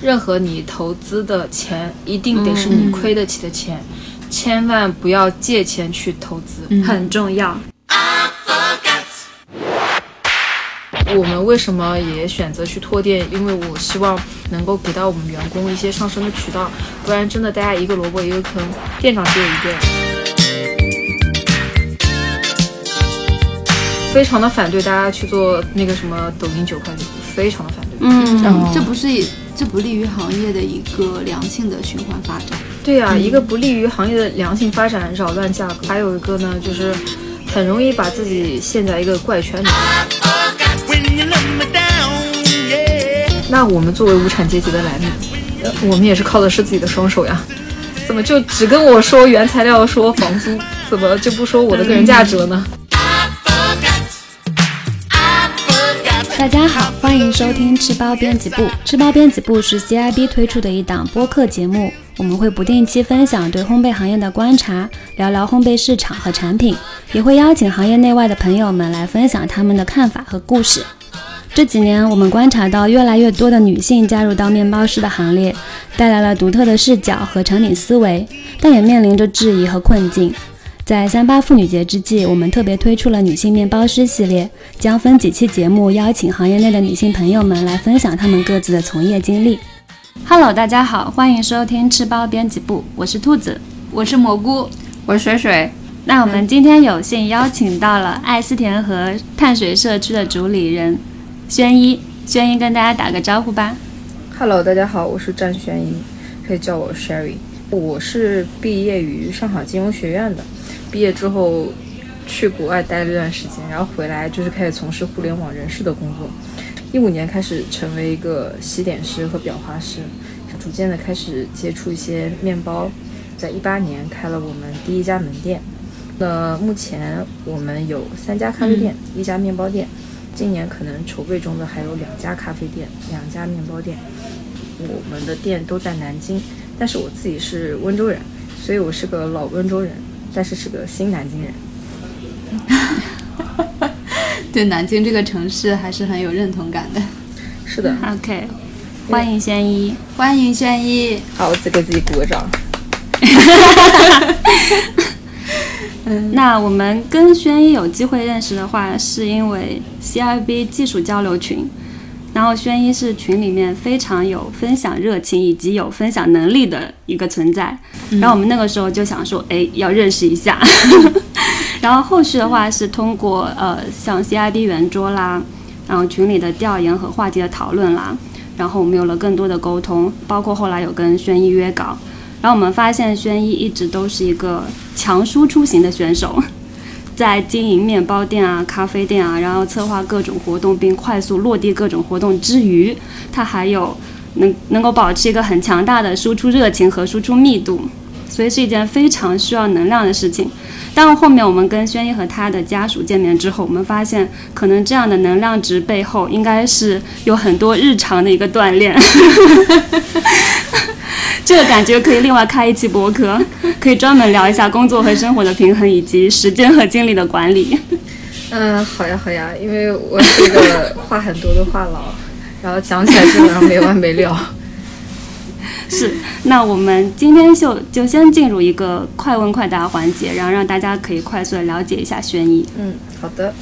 任何你投资的钱，一定得是你亏得起的钱，千万不要借钱去投资，很重要。我们为什么也选择去拓店？因为我希望能够给到我们员工一些上升的渠道，不然真的大家一个萝卜一个坑，店长只有一个。非常的反对大家去做那个什么抖音九块九，非常的嗯，这不是这不利于行业的一个良性的循环发展。对呀，一个不利于行业的良性发展，扰乱价格；还有一个呢，就是很容易把自己陷在一个怪圈里。那我们作为无产阶级的蓝领，我们也是靠的是自己的双手呀，怎么就只跟我说原材料、说房租，怎么就不说我的个人价值了呢？大家好，欢迎收听吃包编辑部。吃包编辑部是 CIB 推出的一档播客节目，我们会不定期分享对烘焙行业的观察，聊聊烘焙市场和产品，也会邀请行业内外的朋友们来分享他们的看法和故事。这几年，我们观察到越来越多的女性加入到面包师的行列，带来了独特的视角和产品思维，但也面临着质疑和困境。在三八妇女节之际，我们特别推出了女性面包师系列，将分几期节目邀请行业内的女性朋友们来分享她们各自的从业经历。Hello，大家好，欢迎收听吃包编辑部，我是兔子，我是蘑菇，我是水水。那我们今天有幸邀请到了爱思甜和碳水社区的主理人轩一，轩一跟大家打个招呼吧。Hello，大家好，我是战轩一，可以叫我 Sherry，我是毕业于上海金融学院的。毕业之后去国外待了一段时间，然后回来就是开始从事互联网人事的工作。一五年开始成为一个西点师和裱花师，逐渐的开始接触一些面包。在一八年开了我们第一家门店。那目前我们有三家咖啡店，一家面包店。今年可能筹备中的还有两家咖啡店，两家面包店。我们的店都在南京，但是我自己是温州人，所以我是个老温州人。但是是个新南京人，对南京这个城市还是很有认同感的。是的，OK，欢迎轩一，欢迎轩一。好，我再给自己鼓个掌。嗯，那我们跟轩一有机会认识的话，是因为 CIB 技术交流群。然后轩一是群里面非常有分享热情以及有分享能力的一个存在，然后我们那个时候就想说，哎，要认识一下。然后后续的话是通过呃像 CID 圆桌啦，然后群里的调研和话题的讨论啦，然后我们有了更多的沟通，包括后来有跟轩一约稿，然后我们发现轩一一直都是一个强输出型的选手。在经营面包店啊、咖啡店啊，然后策划各种活动并快速落地各种活动之余，他还有能能够保持一个很强大的输出热情和输出密度，所以是一件非常需要能量的事情。当，后面我们跟轩逸和他的家属见面之后，我们发现可能这样的能量值背后应该是有很多日常的一个锻炼。这个感觉可以另外开一期博客，可以专门聊一下工作和生活的平衡，以及时间和精力的管理。嗯，好呀好呀，因为我是一个话很多的话痨，然后讲起来基本上没完没了。是，那我们今天就就先进入一个快问快答环节，然后让大家可以快速的了解一下轩逸。嗯，好的。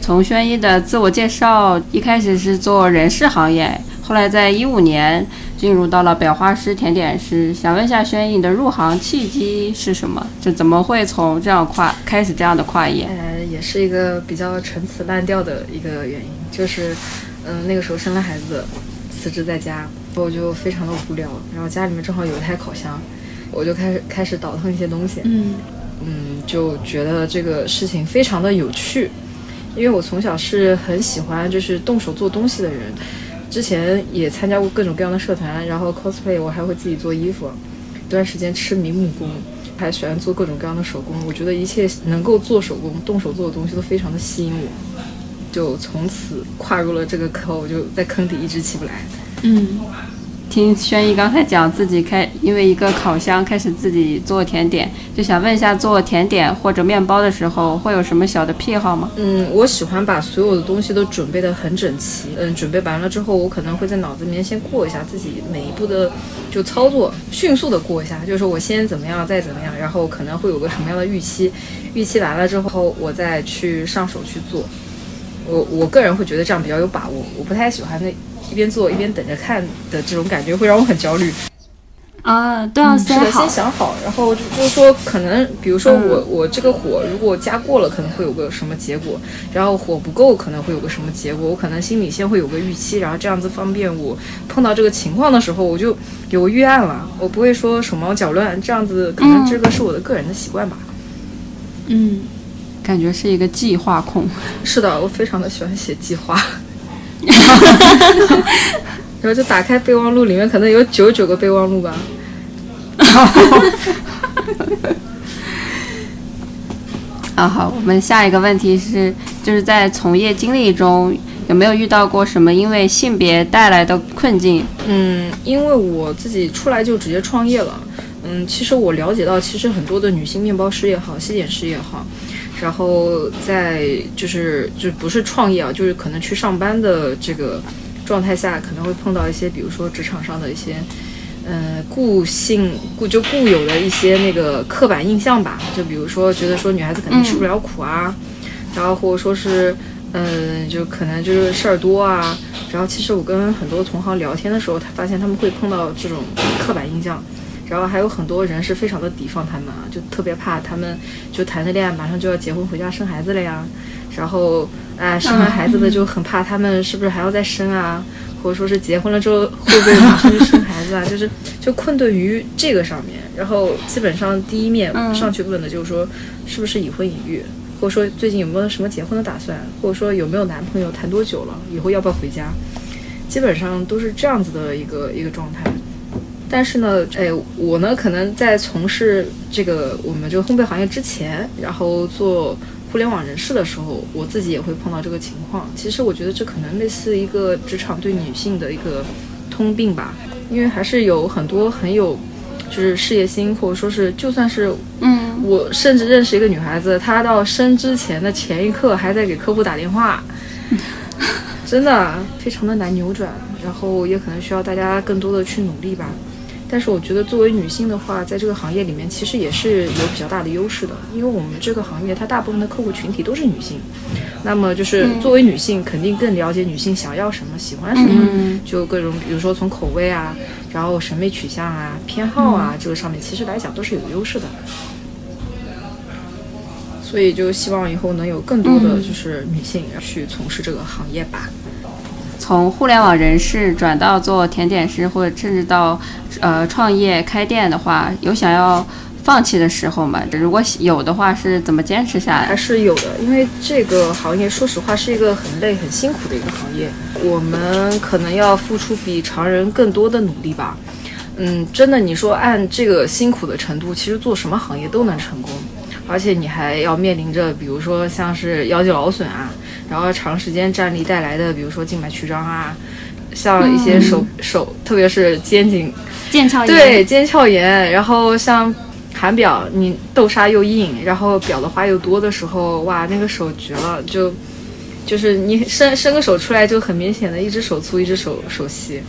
从轩逸的自我介绍，一开始是做人事行业。后来在一五年进入到了裱花师、甜点师，想问一下轩逸的入行契机是什么？就怎么会从这样跨开始这样的跨业？呃，也是一个比较陈词滥调的一个原因，就是，嗯，那个时候生了孩子，辞职在家，我就非常的无聊，然后家里面正好有一台烤箱，我就开始开始倒腾一些东西，嗯嗯，就觉得这个事情非常的有趣，因为我从小是很喜欢就是动手做东西的人。之前也参加过各种各样的社团，然后 cosplay，我还会自己做衣服。一段时间痴迷木工，还喜欢做各种各样的手工。我觉得一切能够做手工、动手做的东西都非常的吸引我，就从此跨入了这个坑，我就在坑底一直起不来。嗯，听轩逸刚才讲自己开，因为一个烤箱开始自己做甜点，就想问一下，做甜点或者面包的时候会有什么小的癖好吗？嗯，我喜欢把所有的东西都准备得很整齐。嗯，准备完了之后，我可能会在脑子里面先过一下自己每一步的就操作，迅速的过一下，就是我先怎么样，再怎么样，然后可能会有个什么样的预期，预期完了之后，我再去上手去做。我我个人会觉得这样比较有把握，我不太喜欢那一边做一边等着看的这种感觉，会让我很焦虑。啊，都要是的，先。想好，然后就就是说，可能比如说我、我这个火如果加过了，可能会有个什么结果，然后火不够可能会有个什么结果，我可能心里先会有个预期，然后这样子方便我碰到这个情况的时候，我就有个预案了，我不会说手忙脚乱，这样子可能这个是我的个人的习惯吧。嗯，感觉是一个计划控。是的，我非常的喜欢写计划。然后就打开备忘录，里面可能有九十九个备忘录吧。啊，好，我们下一个问题是，就是在从业经历中有没有遇到过什么因为性别带来的困境？嗯，因为我自己出来就直接创业了。嗯，其实我了解到，其实很多的女性面包师也好，西点师也好，然后在就是就不是创业啊，就是可能去上班的这个状态下，可能会碰到一些，比如说职场上的一些。呃，固性固就固有的一些那个刻板印象吧，就比如说觉得说女孩子肯定吃不了苦啊，然后或者说是，嗯，就可能就是事儿多啊。然后其实我跟很多同行聊天的时候，他发现他们会碰到这种刻板印象，然后还有很多人是非常的提防他们啊，就特别怕他们就谈着恋爱马上就要结婚回家生孩子了呀，然后哎生完孩子的就很怕他们是不是还要再生啊。或者说是结婚了之后会不会马上就生孩子啊？就是就困顿于这个上面，然后基本上第一面上去问的就是说是不是已婚已育，或者说最近有没有什么结婚的打算，或者说有没有男朋友？谈多久了，以后要不要回家，基本上都是这样子的一个一个状态。但是呢，哎，我呢可能在从事这个我们这个烘焙行业之前，然后做。互联网人士的时候，我自己也会碰到这个情况。其实我觉得这可能类似一个职场对女性的一个通病吧，因为还是有很多很有就是事业心，或者说是就算是嗯，我甚至认识一个女孩子，她到生之前的前一刻还在给客户打电话，真的非常的难扭转，然后也可能需要大家更多的去努力吧。但是我觉得，作为女性的话，在这个行业里面，其实也是有比较大的优势的，因为我们这个行业它大部分的客户群体都是女性，那么就是作为女性，肯定更了解女性想要什么、喜欢什么，就各种，比如说从口味啊，然后审美取向啊、偏好啊，这个上面其实来讲都是有优势的。所以就希望以后能有更多的就是女性去从事这个行业吧。从互联网人士转到做甜点师，或者甚至到呃创业开店的话，有想要放弃的时候吗？如果有的话，是怎么坚持下来？还是有的，因为这个行业说实话是一个很累、很辛苦的一个行业，我们可能要付出比常人更多的努力吧。嗯，真的，你说按这个辛苦的程度，其实做什么行业都能成功，而且你还要面临着，比如说像是腰肌劳损啊。然后长时间站立带来的，比如说静脉曲张啊，像一些手手，特别是肩颈腱鞘炎，对肩鞘炎。然后像含表，你豆沙又硬，然后表的花又多的时候，哇，那个手绝了，就就是你伸伸个手出来，就很明显的一只手粗，一只手手细，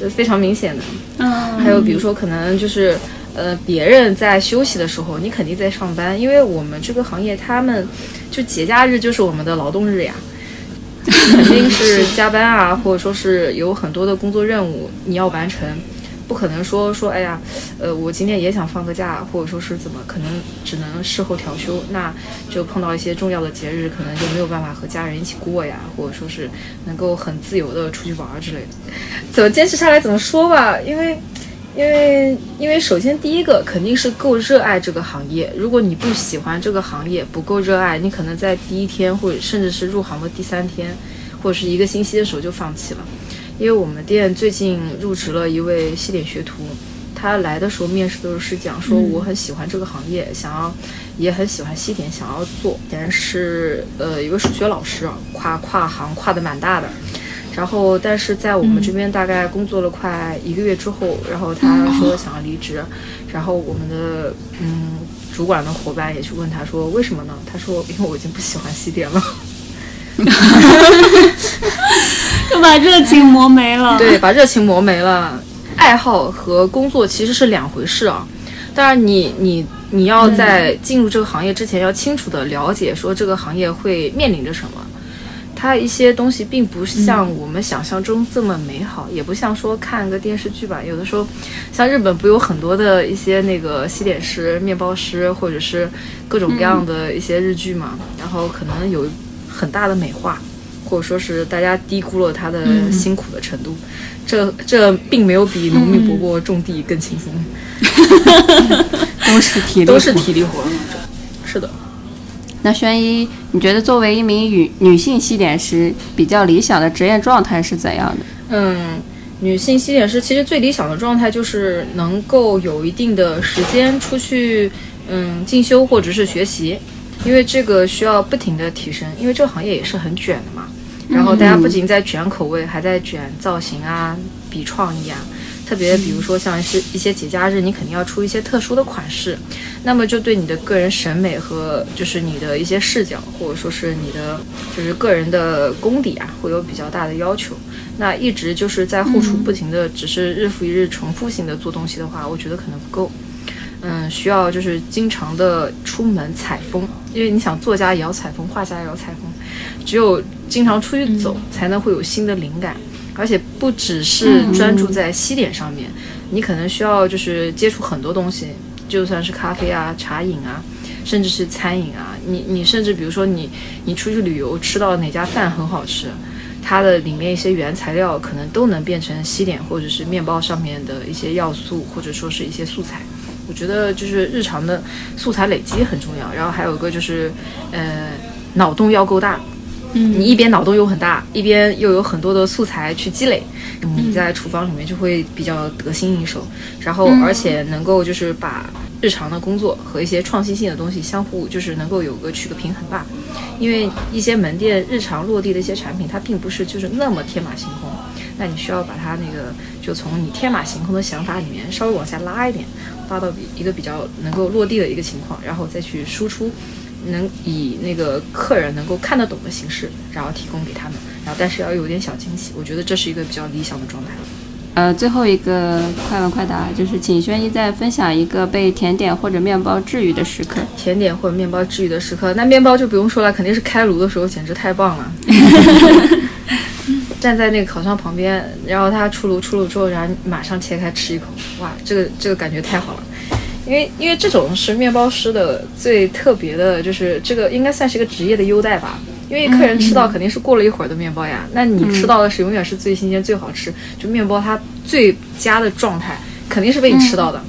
就非常明显的。嗯，还有比如说可能就是。呃，别人在休息的时候，你肯定在上班，因为我们这个行业，他们就节假日就是我们的劳动日呀，肯定是加班啊，或者说是有很多的工作任务你要完成，不可能说说哎呀，呃，我今天也想放个假，或者说是怎么，可能只能事后调休，那就碰到一些重要的节日，可能就没有办法和家人一起过呀，或者说是能够很自由的出去玩之类的，怎么坚持下来？怎么说吧，因为。因为，因为首先第一个肯定是够热爱这个行业。如果你不喜欢这个行业，不够热爱，你可能在第一天或者甚至是入行的第三天，或者是一个星期的时候就放弃了。因为我们店最近入职了一位西点学徒，他来的时候面试都是讲说我很喜欢这个行业，想要也很喜欢西点，想要做。但是呃一个数学老师啊，跨跨行跨的蛮大的。然后但是在我们这边大概工作了快一个月之后，然后他说想要离职，然后我们的嗯主管的伙伴也去问他说为什么呢？他说因为我已经不喜欢西点了。就把热情磨没了。对，把热情磨没了。爱好和工作其实是两回事啊。当然你，你你要在进入这个行业之前，要清楚的了解说这个行业会面临着什么。它一些东西并不像我们想象中这么美好，也不像说看个电视剧吧。有的时候，像日本不有很多的一些那个西点师、面包师，或者是各种各样的一些日剧嘛。然后可能有很大的美化，或者说是大家低估了他的辛苦的程度。这这并没有比农民伯伯种地更轻松，都是体力都是体力活。是的。那轩一，你觉得作为一名女女性西点师，比较理想的职业状态是怎样的？嗯，女性西点师其实最理想的状态就是能够有一定的时间出去，嗯，进修或者是学习，因为这个需要不停的提升，因为这个行业也是很卷的嘛。然后大家不仅在卷口味，还在卷造型啊，比创意啊。特别比如说像是一些节假日，你肯定要出一些特殊的款式，那么就对你的个人审美和就是你的一些视角，或者说是你的就是个人的功底啊，会有比较大的要求。那一直就是在后厨不停的只是日复一日重复性的做东西的话，我觉得可能不够。嗯，需要就是经常的出门采风，因为你想作家也要采风，画家也要采风，只有经常出去走，才能会有新的灵感。而且不只是专注在西点上面，你可能需要就是接触很多东西，就算是咖啡啊、茶饮啊，甚至是餐饮啊。你你甚至比如说你你出去旅游吃到哪家饭很好吃，它的里面一些原材料可能都能变成西点或者是面包上面的一些要素，或者说是一些素材。我觉得就是日常的素材累积很重要。然后还有一个就是，呃，脑洞要够大。你一边脑洞又很大，一边又有很多的素材去积累，你在厨房里面就会比较得心应手。然后，而且能够就是把日常的工作和一些创新性的东西相互就是能够有个取个平衡吧。因为一些门店日常落地的一些产品，它并不是就是那么天马行空，那你需要把它那个就从你天马行空的想法里面稍微往下拉一点，拉到比一个比较能够落地的一个情况，然后再去输出。能以那个客人能够看得懂的形式，然后提供给他们，然后但是要有点小惊喜，我觉得这是一个比较理想的状态。呃，最后一个快问快答就是，请轩一再分享一个被甜点或者面包治愈的时刻。甜点或者面包治愈的时刻，那面包就不用说了，肯定是开炉的时候，简直太棒了。站在那个烤箱旁边，然后它出炉出炉之后，然后马上切开吃一口，哇，这个这个感觉太好了。因为因为这种是面包师的最特别的，就是这个应该算是一个职业的优待吧。因为客人吃到肯定是过了一会儿的面包呀，那你吃到的是永远是最新鲜、最好吃，就面包它最佳的状态肯定是被你吃到的。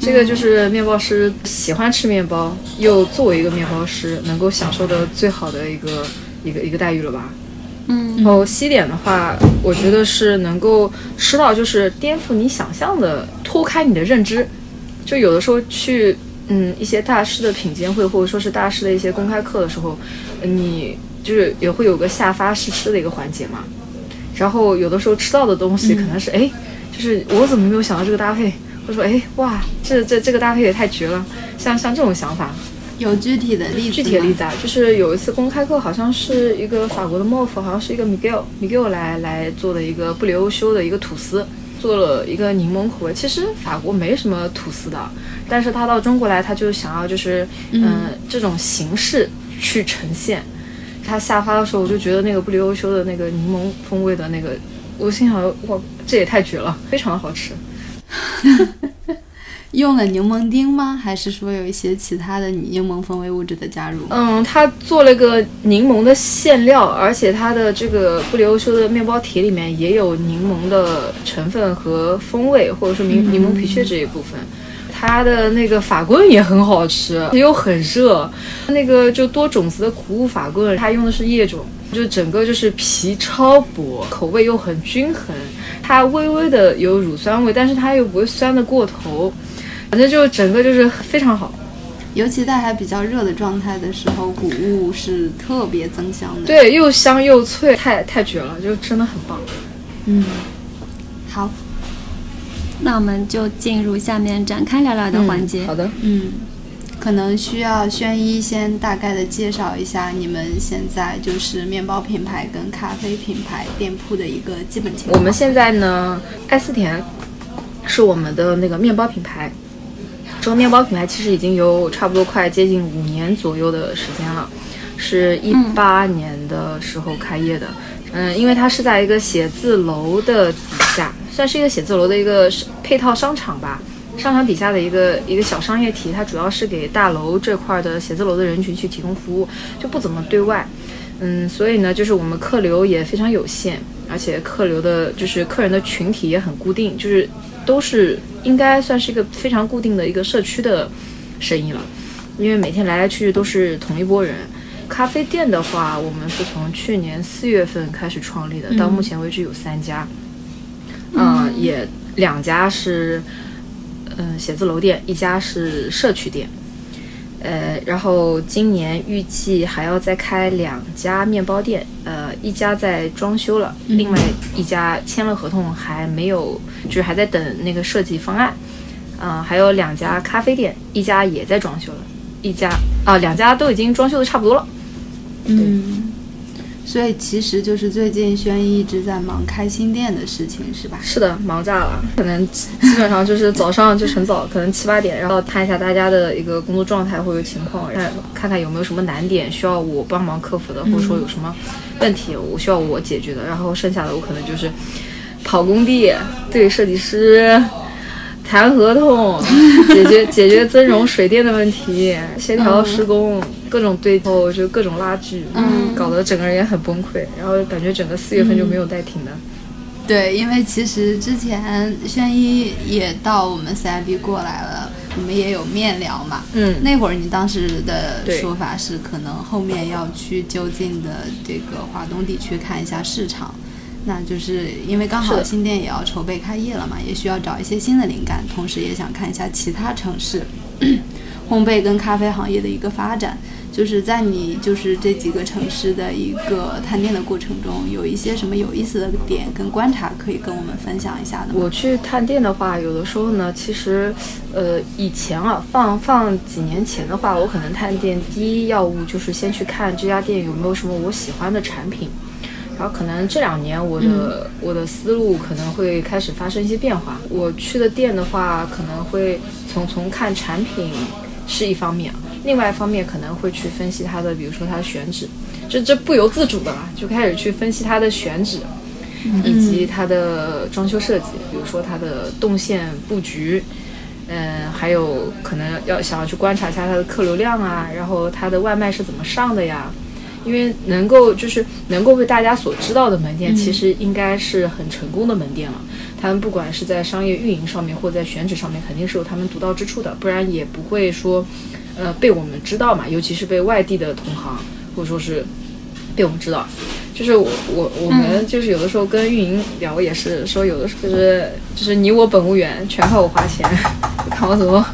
这个就是面包师喜欢吃面包，又作为一个面包师能够享受的最好的一个一个一个待遇了吧。嗯。然后西点的话，我觉得是能够吃到就是颠覆你想象的、脱开你的认知。就有的时候去，嗯，一些大师的品鉴会，或者说是大师的一些公开课的时候，你就是也会有个下发试吃的一个环节嘛。然后有的时候吃到的东西可能是，哎，就是我怎么没有想到这个搭配，或者说，哎，哇，这这这个搭配也太绝了。像像这种想法，有具体的例子？具体的例子啊，就是有一次公开课，好像是一个法国的莫夫好像是一个 Miguel Miguel 来来做的一个不离欧修的一个吐司。做了一个柠檬口味，其实法国没什么吐司的，但是他到中国来，他就想要就是嗯这种形式去呈现。他下发的时候，我就觉得那个不离欧修的那个柠檬风味的那个，我心想哇，这也太绝了，非常的好吃。用了柠檬丁吗？还是说有一些其他的柠檬风味物质的加入？嗯，它做了个柠檬的馅料，而且它的这个不留修的面包体里面也有柠檬的成分和风味，或者说柠柠檬皮屑这一部分。它的那个法棍也很好吃，又很热。那个就多种子的谷物法棍，它用的是叶种，就整个就是皮超薄，口味又很均衡。它微微的有乳酸味，但是它又不会酸的过头。反正就整个就是非常好，尤其在还比较热的状态的时候，谷物是特别增香的。，对，又香又脆，太太绝了，就真的很棒。嗯，好，那我们就进入下面展开聊聊的环节。嗯好的，嗯，可能需要轩一先大概的介绍一下你们现在就是面包品牌跟咖啡品牌店铺的一个基本情况。我们现在呢，爱思甜是我们的那个面包品牌。这个面包品牌其实已经有差不多快接近五年左右的时间了，是一八年的时候开业的。嗯，因为它是在一个写字楼的底下，算是一个写字楼的一个配套商场吧。商场底下的一个一个小商业体，它主要是给大楼这块的写字楼的人群去提供服务，就不怎么对外。嗯，所以呢，就是我们客流也非常有限，而且客流的就是客人的群体也很固定，就是都是应该算是一个非常固定的一个社区的生意了，因为每天来来去去都是同一波人。咖啡店的话，我们是从去年四月份开始创立的，到目前为止有三家，嗯，也两家是嗯写字楼店，一家是社区店。呃，然后今年预计还要再开两家面包店，呃，一家在装修了，另外一家签了合同，还没有，就是还在等那个设计方案。嗯、还有两家咖啡店，一家也在装修了，一家啊、两家都已经装修的差不多了。嗯，所以其实就是最近轩一一直在忙开新店的事情，是吧？是的，忙炸了，可能基本上就是早上就很早，可能七八点，然后看一下大家的一个工作状态或者情况，看看看有没有什么难点需要我帮忙克服的，或者说有什么问题我需要我解决的，然后剩下的我可能就是跑工地，对设计师。谈合同，解决解决增容水电的问题，协调施工，各种对后，就各种拉锯，嗯，搞得整个人也很崩溃，然后感觉整个四月份就没有带停的。对，因为其实之前轩一也到我们 CIB 过来了，我们也有面聊嘛。嗯那会儿你当时的说法是，可能后面要去就近的这个华东地区看一下市场。那就是因为刚好新店也要筹备开业了嘛，也需要找一些新的灵感，同时也想看一下其他城市烘焙跟咖啡行业的一个发展。就是在你就是这几个城市的一个探店的过程中，有一些什么有意思的点跟观察可以跟我们分享一下的？我去探店的话，有的时候呢，其实，呃，以前啊，放放几年前的话，我可能探店第一要务就是先去看这家店有没有什么我喜欢的产品，然后可能这两年我的、我的思路可能会开始发生一些变化。我去的店的话，可能会从从看产品是一方面，另外一方面可能会去分析它的，比如说它的选址，这这不由自主的啦，就开始去分析它的选址。以及它的装修设计，比如说它的动线布局，嗯，还有可能要想要去观察一下它的客流量啊，然后它的外卖是怎么上的呀？因为能够就是能够被大家所知道的门店，其实应该是很成功的门店了。他们不管是在商业运营上面，或在选址上面，肯定是有他们独到之处的，不然也不会说，呃，被我们知道嘛。尤其是被外地的同行，或者说是被我们知道。就是我我我们就是有的时候跟运营聊也是说，有的时候就是就是你我本无缘，全靠我花钱，看我怎么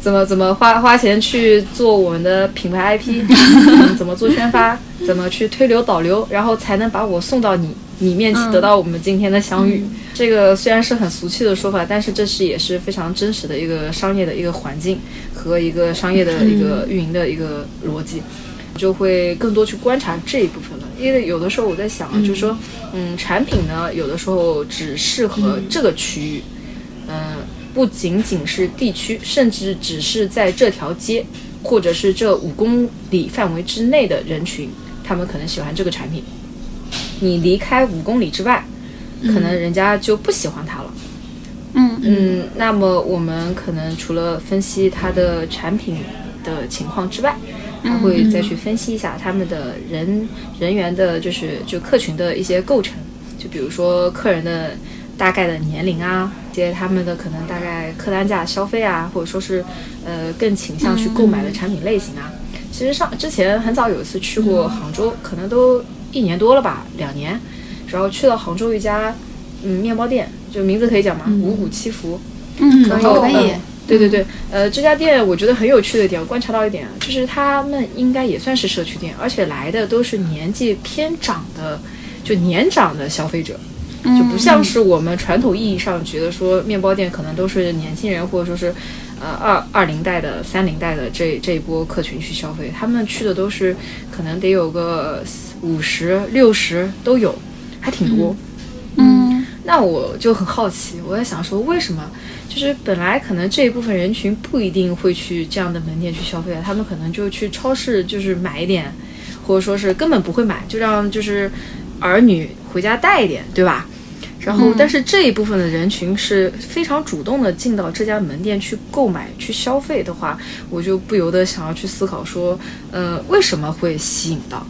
怎么怎么花花钱去做我们的品牌 IP，嗯、怎么做宣发，怎么去推流导流，然后才能把我送到你你面前，得到我们今天的相遇。这个虽然是很俗气的说法，但是这是也是非常真实的一个商业的一个环境和一个商业的一个运营的一个逻辑。就会更多去观察这一部分了，因为有的时候我在想，就是说，嗯，产品呢，有的时候只适合这个区域，嗯，不仅仅是地区，甚至只是在这条街或者是这五公里范围之内的人群，他们可能喜欢这个产品。你离开五公里之外，可能人家就不喜欢它了。嗯嗯，那么我们可能除了分析它的产品的情况之外，还会再去分析一下他们的人人员的，就是就客群的一些构成，就比如说客人的大概的年龄啊，一些他们的可能大概客单价消费啊，或者说是呃更倾向去购买的产品类型啊。其实上之前很早有一次去过杭州，可能都一年多了吧，两年，然后去了杭州一家嗯面包店，就名字可以讲吗？五谷七福。嗯，然后可以嗯对对对，呃，这家店我觉得很有趣的一点，我观察到一点啊，就是他们应该也算是社区店，而且来的都是年纪偏长的，就年长的消费者，就不像是我们传统意义上觉得说面包店可能都是年轻人或者说是，呃二二零代的、三零代的这这一波客群去消费，他们去的都是可能得有个五十六十都有，还挺多。嗯那我就很好奇，我在想说，为什么就是本来可能这一部分人群不一定会去这样的门店去消费，他们可能就去超市就是买一点，或者说是根本不会买，就让就是儿女回家带一点，对吧？然后，但是这一部分的人群是非常主动的进到这家门店去购买、去消费的话，我就不由得想要去思考说，呃，为什么会吸引到？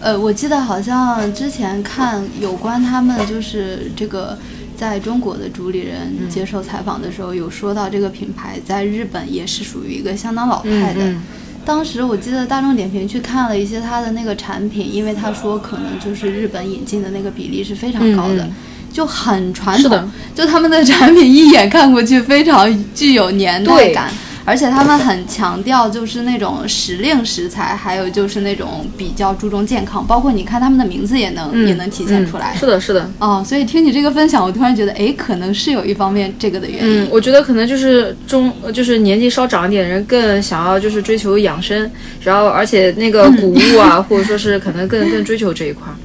呃，我记得好像之前看有关他们就是这个在中国的主理人接受采访的时候，有说到这个品牌在日本也是属于一个相当老派的。嗯当时我记得大众点评去看了一些它的那个产品，因为他说可能就是日本引进的那个比例是非常高的，就很传统，就他们的产品一眼看过去非常具有年代感。而且他们很强调就是那种时令食材，还有就是那种比较注重健康，包括你看他们的名字也能、嗯也能体现出来。嗯是的，是的，哦，所以听你这个分享，我突然觉得，哎，可能是有一方面这个的原因。嗯，我觉得可能就是中，呃就是年纪稍长一点的人更想要就是追求养生，然后而且那个谷物啊，或者说是可能更更追求这一块儿。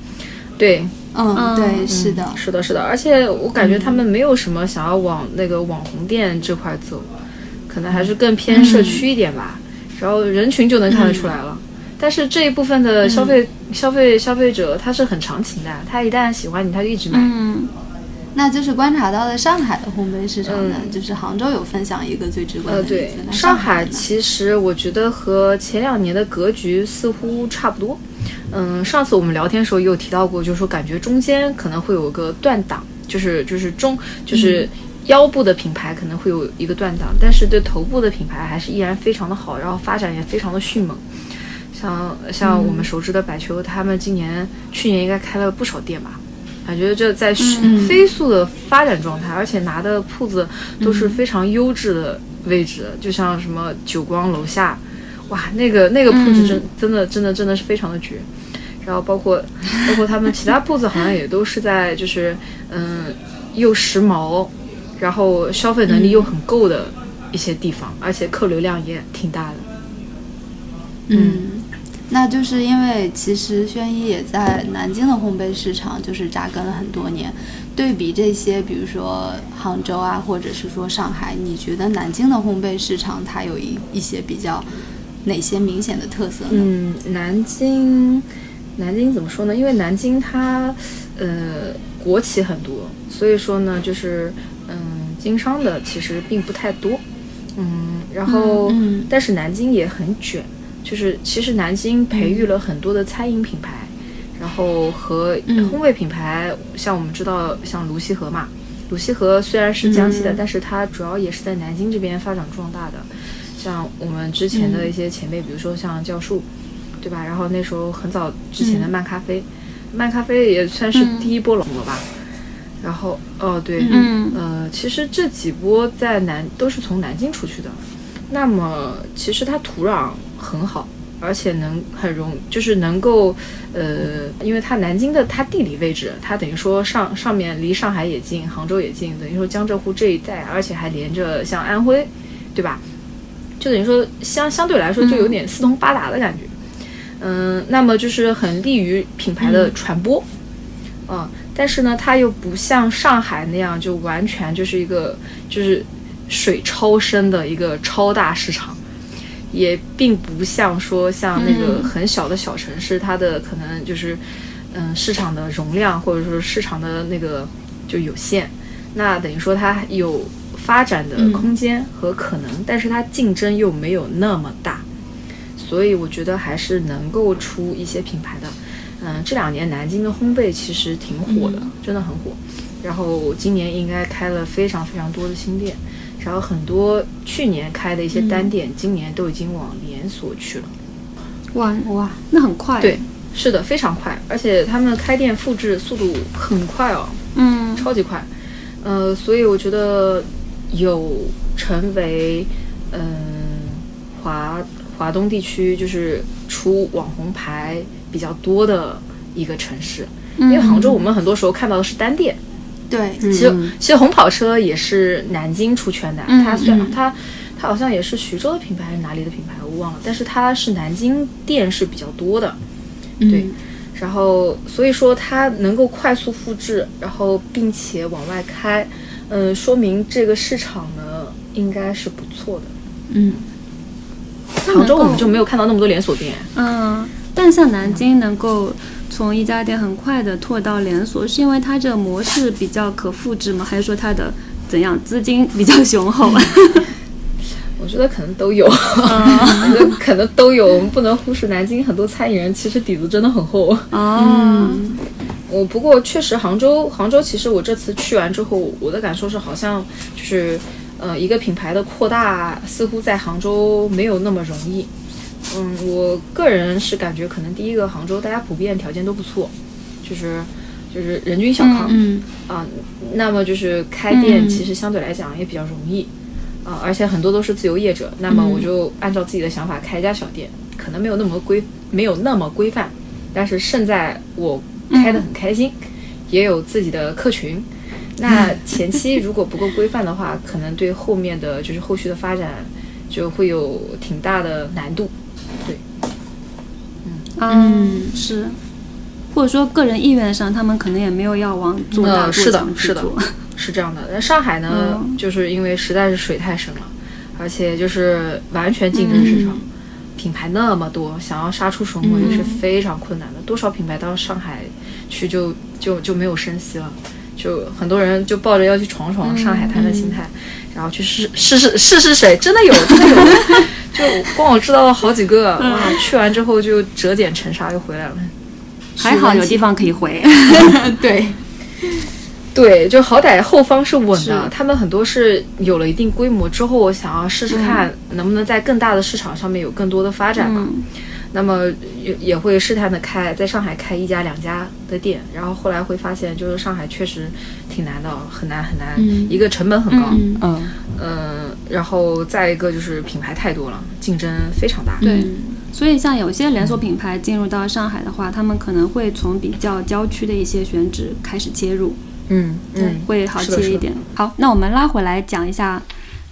对，嗯，嗯对，是的。是的，是的，而且我感觉他们没有什么想要往那个网红店这块走，可能还是更偏社区一点吧。然后人群就能看得出来了。但是这一部分的消费、消费消费者他是很长情的，他一旦喜欢你，他就一直买。嗯那就是观察到的上海的烘焙市场呢，嗯就是杭州有分享一个最直观呃，的例对子。，那上海其实我觉得和前两年的格局似乎差不多。嗯，上次我们聊天的时候也有提到过，就是说感觉中间可能会有个断档，就是就是中就是腰部的品牌可能会有一个断档，但是对头部的品牌还是依然非常的好，然后发展也非常的迅猛。像像我们熟知的百球，他们今年去年应该开了不少店吧。感觉这在嗯飞速的发展状态，而且拿的铺子都是非常优质的位置，就像什么久光楼下，哇，那个那个铺子真、真的真的真的是非常的绝。然后包括包括他们其他铺子好像也都是在就是嗯又时髦，然后消费能力又很够的一些地方，而且客流量也挺大的。嗯，那就是因为其实轩逸也在南京的烘焙市场就是扎根了很多年。对比这些，比如说杭州啊，或者是说上海，你觉得南京的烘焙市场它有一一些比较哪些明显的特色呢？嗯，南京，南京怎么说呢？因为南京它，呃，国企很多，所以说呢，就是嗯，经商的其实并不太多，嗯，然后，嗯嗯。但是南京也很卷，就是其实南京培育了很多的餐饮品牌，然后和嗯。烘焙品牌，像我们知道像泸溪河嘛，泸溪河虽然是江西的，嗯。但是它主要也是在南京这边发展壮大的。像我们之前的一些前辈，比如说像教授，对吧？然后那时候很早之前的漫咖啡，漫咖啡也算是第一波龙了吧。然后，哦对，嗯呃，其实这几波在南都是从南京出去的。那么其实它土壤很好，而且能很容，就是能够，呃，因为它南京的它地理位置，它等于说上上面离上海也近，杭州也近，等于说江浙沪这一带，而且还连着像安徽，对吧？就等于说相相对来说就有点四通八达的感觉。嗯，那么就是很利于品牌的传播，嗯，但是呢，它又不像上海那样就完全就是一个就是水超深的一个超大市场，也并不像说像那个很小的小城市，它的可能就是嗯市场的容量或者说市场的那个就有限，那等于说它有发展的空间和可能，但是它竞争又没有那么大，所以我觉得还是能够出一些品牌的。嗯，这两年南京的烘焙其实挺火的，真的很火。然后今年应该开了非常非常多的新店，然后很多去年开的一些单店，今年都已经往连锁去了。哇哇，那很快。对，是的，非常快，而且他们开店复制速度很快哦，嗯超级快。呃，所以我觉得有成为嗯华华东地区就是出网红牌比较多的一个城市。因为杭州，我们很多时候看到的是单店。对，其实其实红跑车也是南京出圈的，它虽然它它好像也是徐州的品牌还是哪里的品牌，我忘了，但是它是南京店是比较多的。对，然后所以说它能够快速复制，然后并且往外开，嗯，说明这个市场呢应该是不错的。嗯，杭州我们就没有看到那么多连锁店。嗯，但像南京能够。从一家店很快的拓到连锁，是因为它这个模式比较可复制吗？还是说它的怎样资金比较雄厚？我觉得可能都有，我觉得可能都有。我们不能忽视南京很多餐饮人其实底子真的很厚。哦，我不过确实杭州，杭州其实我这次去完之后，我的感受是好像就是呃一个品牌的扩大似乎在杭州没有那么容易。嗯，我个人是感觉，可能第一个杭州大家普遍条件都不错，就是就是人均小康，嗯啊，那么就是开店其实相对来讲也比较容易，啊，而且很多都是自由业者，那么我就按照自己的想法开一家小店，可能没有那么规，没有那么规范，但是胜在我开得很开心，也有自己的客群。那前期如果不够规范的话，可能对后面的就是后续的发展就会有挺大的难度。对，嗯，是，或者说个人意愿上，他们可能也没有要往做大做强去做，是这样的。那上海呢，就是因为实在是水太深了，而且就是完全竞争市场，品牌那么多，想要杀出重围是非常困难的。多少品牌到上海去就就就没有生息了，就很多人就抱着要去闯闯上海滩的心态，然后去试试试试试水，真的有，真的有。就光我知道了好几个哇！去完之后就折减成沙又回来了，还好有地方可以回。对，对，就好歹后方是稳的。他们很多是有了一定规模之后，我想要试试看能不能在更大的市场上面有更多的发展嘛。那么也也会试探的开，在上海开一家两家的店，然后后来会发现，就是上海确实挺难的，很难很难，一个成本很高，嗯嗯，然后再一个就是品牌太多了，竞争非常大。对，所以像有些连锁品牌进入到上海的话，他们可能会从比较郊区的一些选址开始切入，嗯嗯，会好切一点。好，那我们拉回来讲一下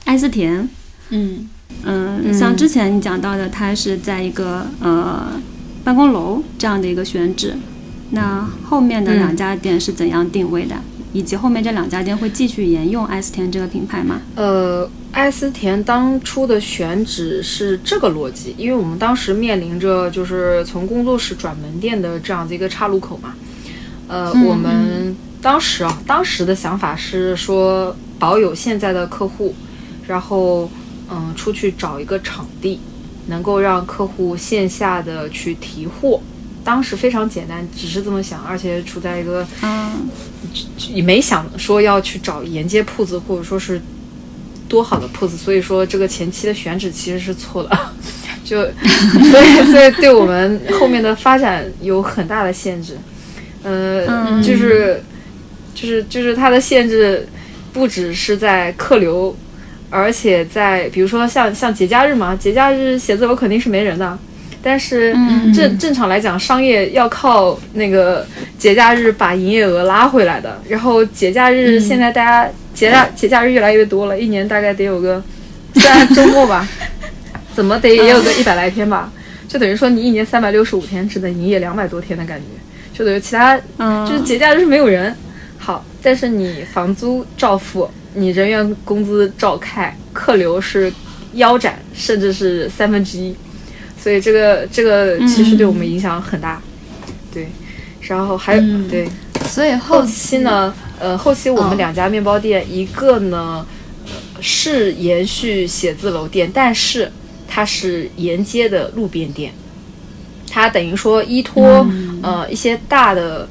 爱思田，嗯。嗯，像之前你讲到的，它是在一个呃办公楼这样的一个选址，那后面的两家店是怎样定位的？以及后面这两家店会继续沿用爱思甜这个品牌吗？呃，爱思甜当初的选址是这个逻辑，因为我们当时面临着就是从工作室转门店的这样的一个岔路口嘛。呃，我们当时啊，当时的想法是说保有现在的客户，然后。嗯，出去找一个场地，能够让客户线下的去提货。当时非常简单，只是这么想，而且处在一个嗯，也没想说要去找沿街铺子，或者说是多好的铺子。所以说，这个前期的选址其实是错的，就 所以所以对我们后面的发展有很大的限制。呃，就是就是就是它的限制不只是在客流。而且在比如说像像节假日嘛，节假日写字楼肯定是没人的。但是正正常来讲，商业要靠那个节假日把营业额拉回来的。然后节假日现在大家节假节假日越来越多了，一年大概得有个，虽然周末吧，怎么得也有个一百来天吧。就等于说你一年三百六十五天只能营业两百多天的感觉，就等于其他就是节假日是没有人。好，但是你房租照付。你人员工资照开，客流是腰斩，甚至是三分之一，所以这个这个其实对我们影响很大。对，然后还有对，所以后期呢，呃，后期我们两家面包店，一个呢是延续写字楼店，但是它是沿街的路边店，它等于说依托呃一些大的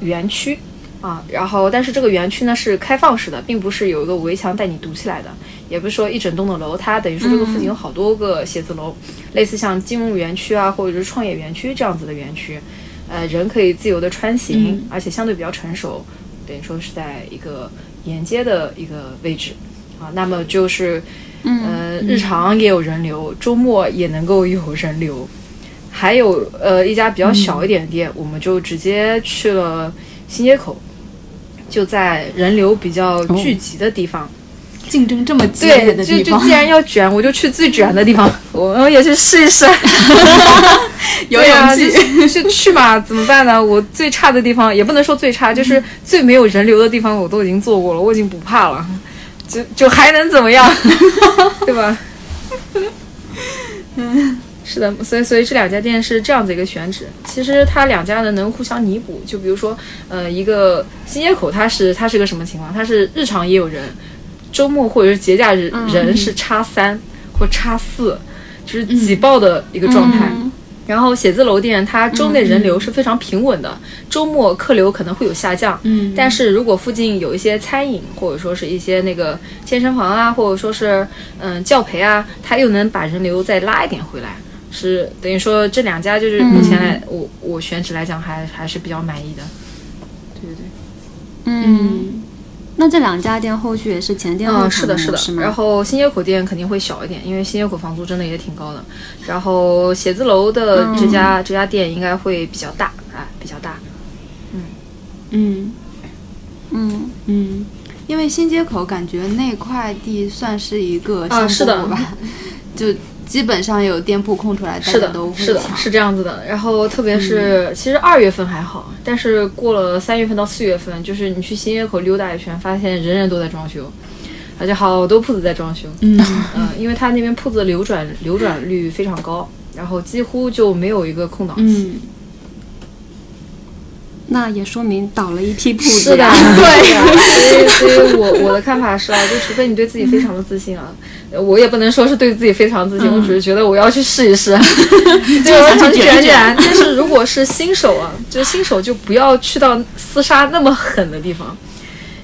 园区。啊，然后但是这个园区呢是开放式的，并不是有一个围墙带你堵起来的，也不是说一整栋的楼，它等于说这个附近有好多个写字楼，类似像金融园区啊，或者是创业园区这样子的园区，呃，人可以自由的穿行，而且相对比较成熟，等于说是在一个沿街的一个位置，啊，那么就是，呃，日常也有人流，周末也能够有人流。还有呃一家比较小一点的店，我们就直接去了新街口，就在人流比较聚集的地方。竞争这么激烈对，的地方就就既，然要卷，我就去最卷的地方，我我也去试一试。有 对啊勇气。就就去嘛，怎么办呢？我最差的地方也不能说最差，就是最没有人流的地方我都已经做过了，我已经不怕了，就就还能怎么样，对吧？嗯 是的，所以所以这两家店是这样子一个选址。其实它两家呢能互相弥补，就比如说，呃，一个新街口它是它是个什么情况？它是日常也有人，周末或者是节假日人是叉三或叉四，就是挤爆的一个状态。然后写字楼店它周内人流是非常平稳的，周末客流可能会有下降，嗯。但是如果附近有一些餐饮或者说是一些那个健身房啊，或者说是嗯教培啊，它又能把人流再拉一点回来，是等于说这两家就是目前来、我我选址来讲还还是比较满意的。对对对。嗯，那这两家店后续也是前店后嗯，是的，是的？然后新街口店肯定会小一点，因为新街口房租真的也挺高的。然后写字楼的这家、这家店应该会比较大，啊，比较大。嗯。嗯，嗯。嗯，因为新街口感觉那块地算是一个香啊是的。就基本上有店铺空出来，大是的家都，会是的，是这样子的。然后特别是、其实二月份还好，但是过了三月份到四月份，就是你去新街口溜达一圈，发现人人都在装修，而且好多铺子在装修。嗯嗯，因为他那边铺子流转流转率非常高，然后几乎就没有一个空档期。嗯，那也说明倒了一批铺是的，子。对呀、所以所以我我的看法是啊，就除非你对自己非常的自信啊，呃我也不能说是对自己非常自信，我只是觉得我要去试一试，对，我想去卷卷。但是如果是新手啊，就新手就不要去到厮杀那么狠的地方。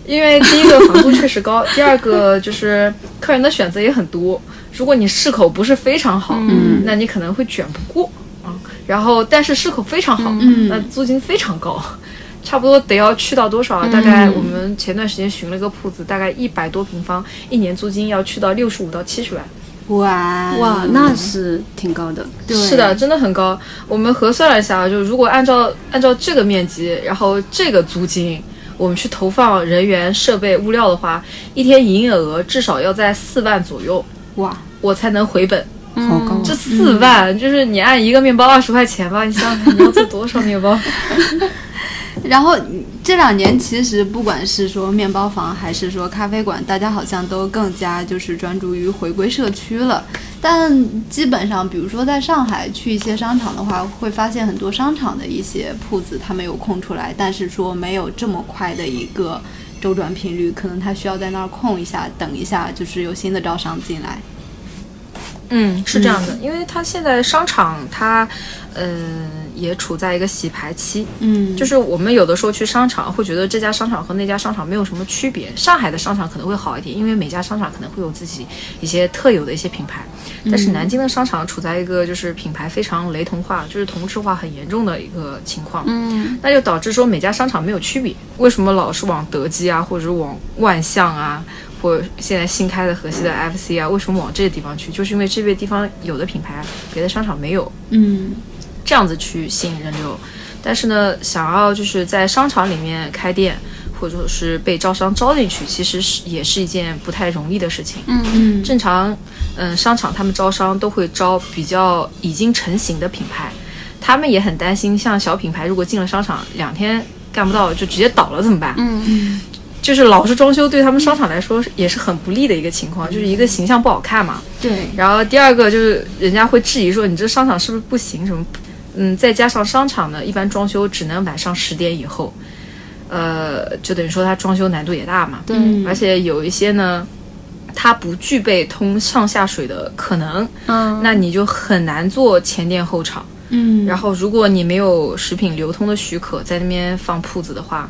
因为第一个房租确实高，第二个就是客人的选择也很多。如果你适口不是非常好，嗯，那你可能会卷不过啊。然后，但是市口非常好，嗯那租金非常高，差不多得要去到多少啊？大概我们前段时间寻了个铺子，大概一百多平方，一年租金要去到六十五到七十万。哇哇，那是挺高的。对是的，真的很高。我们核算了一下，就如果按照按照这个面积，然后这个租金，我们去投放人员、设备、物料的话，一天营业额至少要在四万左右，哇，我才能回本。好高这四万、就是你按一个面包二十块钱吧，你想想看你要做多少面包？然后这两年其实不管是说面包房还是说咖啡馆，大家好像都更加就是专注于回归社区了。但基本上，比如说在上海去一些商场的话，会发现很多商场的一些铺子它没有空出来，但是说没有这么快的一个周转频率，可能它需要在那儿空一下，等一下，就是有新的招商进来。嗯，是这样的，因为它现在商场它，呃，也处在一个洗牌期。嗯，就是我们有的时候去商场会觉得这家商场和那家商场没有什么区别。上海的商场可能会好一点，因为每家商场可能会有自己一些特有的一些品牌。但是南京的商场处在一个就是品牌非常雷同化，就是同质化很严重的一个情况。嗯，那就导致说每家商场没有区别。为什么老是往德基啊，或者是往万象啊，或者现在新开的河西的 FC 啊，为什么往这个地方去？就是因为这些地方有的品牌别的商场没有。嗯这样子去吸引人流。但是呢，想要就是在商场里面开店，或者是被招商招进去，其实是也是一件不太容易的事情。嗯嗯正常，嗯，商场他们招商都会招比较已经成型的品牌，他们也很担心，像小品牌如果进了商场两天干不到就直接倒了怎么办？嗯嗯就是老是装修，对他们商场来说也是很不利的一个情况，就是一个形象不好看嘛。对，然后第二个就是人家会质疑说你这商场是不是不行什么，嗯，再加上商场呢，一般装修只能晚上十点以后，呃，就等于说它装修难度也大嘛。对，而且有一些呢，它不具备通上下水的可能，嗯，那你就很难做前店后厂。嗯然后如果你没有食品流通的许可，在那边放铺子的话，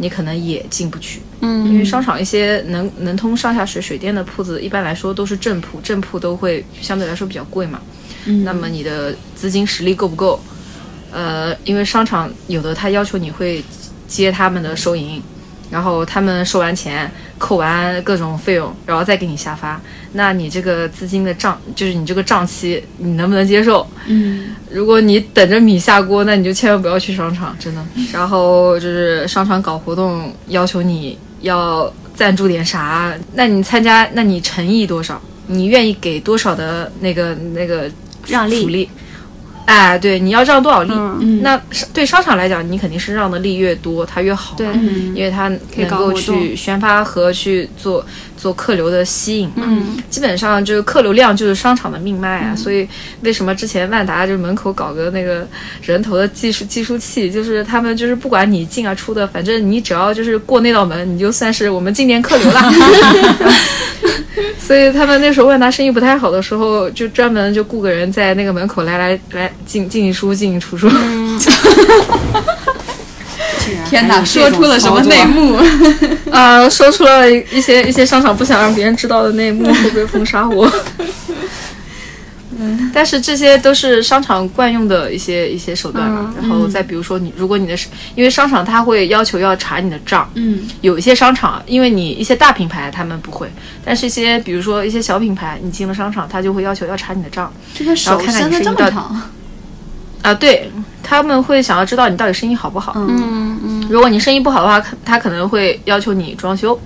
你可能也进不去。嗯因为商场一些能能通上下水水电的铺子，一般来说都是正铺，正铺都会相对来说比较贵嘛。嗯那么你的资金实力够不够？呃，因为商场有的他要求你会接他们的收银，然后他们收完钱，扣完各种费用，然后再给你下发。那你这个资金的账，就是你这个账期，你能不能接受？嗯如果你等着米下锅，那你就千万不要去商场，真的。然后就是商场搞活动，要求你要赞助点啥，那你参加，那你诚意多少？你愿意给多少的那个那个让利福利？哎，对，你要让多少利？那是对商场来讲，你肯定是让的利越多，它越好嘛。对嗯因为它以能够去宣发和去做做客流的吸引嘛。嗯基本上就是客流量就是商场的命脉啊，所以为什么之前万达就是门口搞个那个人头的计数计数器，就是他们就是不管你进啊出的，反正你只要就是过那道门，你就算是我们今年客流了。所以他们那时候万达生意不太好的时候，就专门就雇个人在那个门口来来来进进进出进进出出。天哪，说出了什么内幕？啊，说出了一些一些商场不想让别人知道的内幕，会不会封杀我？嗯，但是这些都是商场惯用的一些一些手段嘛。然后再比如说你，如果你的是，因为商场它会要求要查你的账，嗯。有一些商场，因为你一些大品牌他们不会，但是一些比如说一些小品牌，你进了商场，他就会要求要查你的账。这个手看看伸的你生意到这么长，啊，对他们会想要知道你到底生意好不好。嗯嗯如果你生意不好的话，他可能会要求你装修，